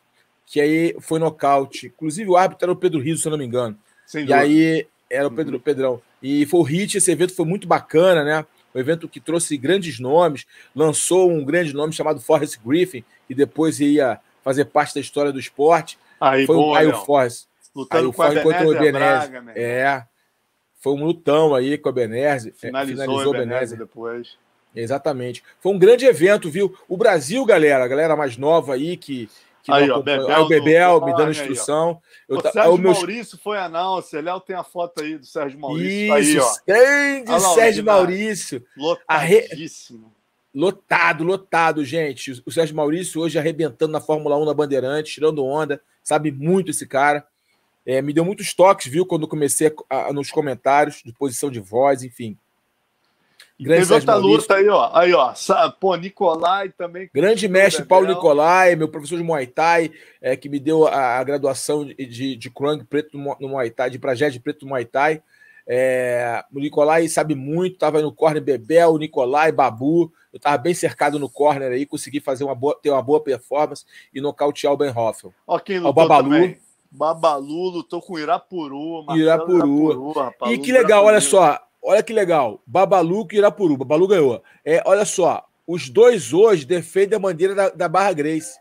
que aí foi nocaute. Inclusive, o árbitro era o Pedro Rizzo, se eu não me engano. Sem e dúvida. aí era o Pedro, uhum. Pedrão. E foi o hit, esse evento foi muito bacana, né? um evento que trouxe grandes nomes, lançou um grande nome chamado Forrest Griffin, que depois ia fazer parte da história do esporte. Aí, foi boa, o Forrest. Lutando aí Forrest contra o Ebenezer. é. Foi um lutão aí com a Benese. Finalizou, finalizou o Benese depois. Exatamente. Foi um grande evento, viu? O Brasil, galera, a galera mais nova aí que que aí, ó, Bebel, aí, o Bebel me dando instrução. Aí, o Sérgio. Maurício foi announcer. Léo tem a foto aí do Sérgio Maurício. Isso, aí, ó. grande lá, Sérgio Maurício. Lotadíssimo. Arre... Lotado, lotado, gente. O Sérgio Maurício hoje arrebentando na Fórmula 1 na Bandeirante, tirando onda. Sabe muito esse cara. É, me deu muitos toques, viu, quando comecei a, a, nos comentários, de posição de voz, enfim. Grande Teve outra luta aí, ó. Aí, ó. Pô, Nicolai também. Grande mestre Paulo Nicolai, meu professor de Muay Thai, é, que me deu a, a graduação de, de, de Krang preto no, no Muay Thai, de Prajete preto no Muay Thai. É, o Nicolai sabe muito, estava no corner Bebel, o Nicolai, Babu. Eu estava bem cercado no corner aí, consegui fazer uma boa, ter uma boa performance e nocautear o Ben Hoffel. Ó, quem lutou o Babalu. Também. Babalu lutou com Irapuru. Irapuru. Irapuru rapaz, e que legal, olha só. Olha que legal. Babalu e Irapuru. Babalu ganhou. É, olha só. Os dois hoje defendem a bandeira da, da Barra Grace.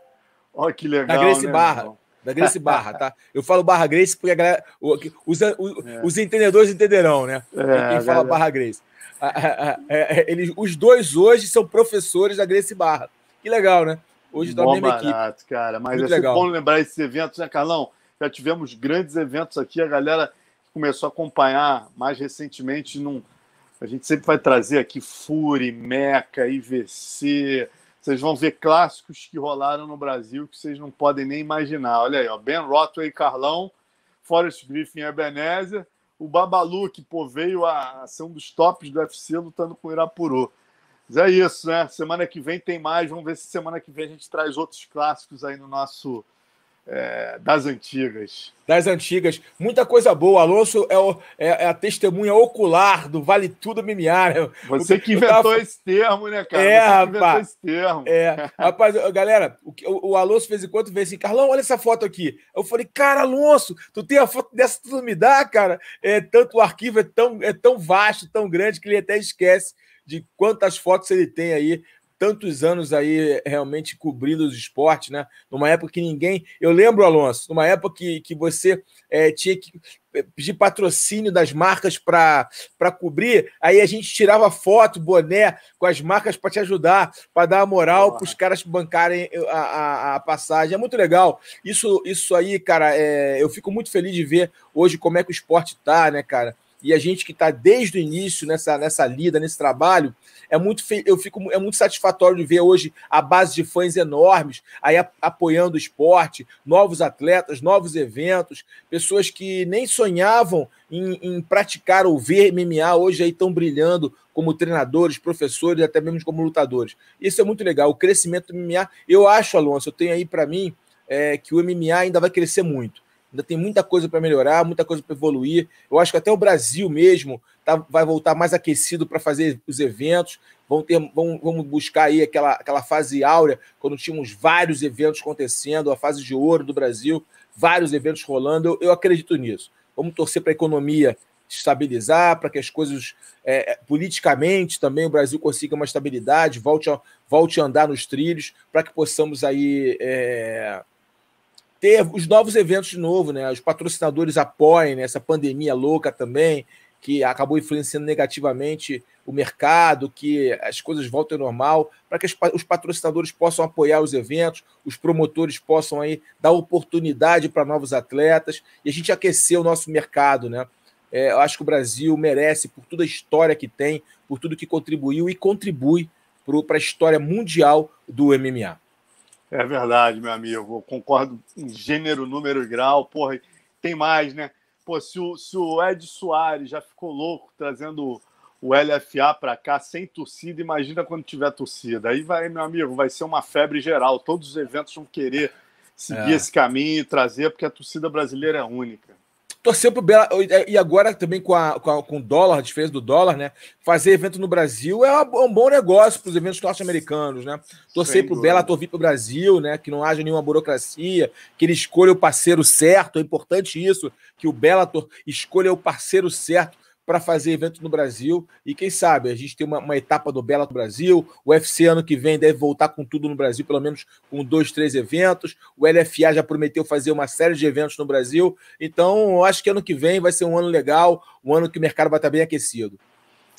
Olha que legal. Da Grace né, Barra. Irmão? Da Grace Barra, tá? Eu falo Barra Grace porque a galera. Os, os, é. os entendedores entenderão, né? É, Quem fala Barra Grace. É, é, eles, os dois hoje são professores da Grace Barra. Que legal, né? Hoje tá a mesma barato, equipe. cara. Mas Muito é legal. bom lembrar esses eventos, né, Carlão? Já tivemos grandes eventos aqui, a galera começou a acompanhar mais recentemente, num, a gente sempre vai trazer aqui Fury, Meca, IVC. Vocês vão ver clássicos que rolaram no Brasil que vocês não podem nem imaginar. Olha aí, ó, Ben Rothwell e Carlão, Forrest Griffin Ebenezer, o Babalu, que pô, veio a, a ser um dos tops do UFC lutando com o Irapuru. Mas é isso, né? Semana que vem tem mais. Vamos ver se semana que vem a gente traz outros clássicos aí no nosso é, das antigas. Das antigas. Muita coisa boa. Alonso é, o, é, é, a testemunha ocular do Vale Tudo MMA. Né? Você que inventou tava... esse termo, né, cara? É, Você rapaz. esse termo. É. Rapaz, galera, o, o Alonso fez enquanto veio assim, Carlão, olha essa foto aqui. Eu falei, cara, Alonso, tu tem a foto dessa, tu me dá, cara? É, tanto o arquivo é tão, é tão vasto, tão grande, que ele até esquece de quantas fotos ele tem aí tantos anos aí realmente cobrindo os esportes, né? Numa época que ninguém. Eu lembro, Alonso, numa época que, que você é, tinha que é, pedir patrocínio das marcas para cobrir, aí a gente tirava foto, boné com as marcas para te ajudar, para dar a moral para os caras bancarem a, a, a, passagem. É muito legal. Isso, isso aí, cara, é, eu fico muito feliz de ver hoje como é que o esporte tá, né, cara? E a gente que está desde o início nessa, nessa lida, nesse trabalho, é muito eu fico é muito satisfatório de ver hoje a base de fãs enormes aí apoiando o esporte, novos atletas, novos eventos, pessoas que nem sonhavam em, em praticar ou ver MMA hoje aí estão brilhando como treinadores, professores, até mesmo como lutadores. Isso é muito legal. O crescimento do MMA, eu acho, Alonso, eu tenho aí para mim é, que o MMA ainda vai crescer muito ainda tem muita coisa para melhorar, muita coisa para evoluir. Eu acho que até o Brasil mesmo tá, vai voltar mais aquecido para fazer os eventos. Vão ter, vão, vamos buscar aí aquela, aquela fase áurea, quando tínhamos vários eventos acontecendo, a fase de ouro do Brasil, vários eventos rolando. Eu, eu acredito nisso. Vamos torcer para a economia estabilizar, para que as coisas é, é, politicamente também o Brasil consiga uma estabilidade, volte a, volte a andar nos trilhos, para que possamos aí é, ter os novos eventos de novo, né? Os patrocinadores apoiem né? essa pandemia louca também, que acabou influenciando negativamente o mercado, que as coisas voltem ao normal, para que os patrocinadores possam apoiar os eventos, os promotores possam aí dar oportunidade para novos atletas e a gente aquecer o nosso mercado, né? É, eu acho que o Brasil merece, por toda a história que tem, por tudo que contribuiu e contribui para a história mundial do MMA. É verdade, meu amigo. Eu concordo em gênero, número e grau. Porra, tem mais, né? Pô, se o, se o Ed Soares já ficou louco trazendo o LFA para cá sem torcida, imagina quando tiver torcida. Aí vai, meu amigo, vai ser uma febre geral. Todos os eventos vão querer seguir é. esse caminho e trazer, porque a torcida brasileira é única torceu pro Bela. E agora também com, a, com, a, com o dólar, a diferença do dólar, né? Fazer evento no Brasil é um bom negócio para os eventos norte-americanos, né? Torcer para o Bela vir para o Brasil, né? Que não haja nenhuma burocracia, que ele escolha o parceiro certo. É importante isso, que o Bellator escolha o parceiro certo para fazer evento no Brasil. E quem sabe a gente tem uma, uma, etapa do Bela Brasil. O UFC ano que vem deve voltar com tudo no Brasil, pelo menos com dois, três eventos. O LFA já prometeu fazer uma série de eventos no Brasil. Então, eu acho que ano que vem vai ser um ano legal, um ano que o mercado vai estar bem aquecido.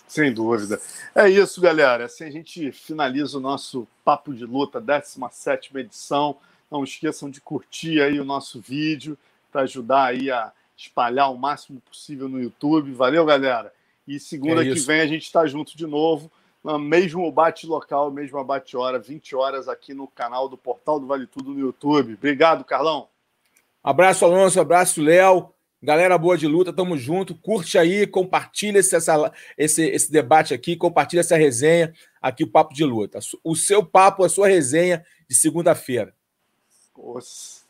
Sem dúvida. É isso, galera. Assim a gente finaliza o nosso Papo de Luta, 17 edição. Não esqueçam de curtir aí o nosso vídeo para ajudar aí a espalhar o máximo possível no YouTube. Valeu, galera. E segunda é que vem a gente está junto de novo, no mesmo bate local, mesma bate hora, 20 horas aqui no canal do Portal do Vale Tudo no YouTube. Obrigado, Carlão. Abraço, Alonso. Abraço, Léo. Galera boa de luta, tamo junto. Curte aí, compartilha esse, essa, esse, esse debate aqui, compartilha essa resenha aqui, o Papo de Luta. O seu papo, a sua resenha de segunda-feira. Nossa.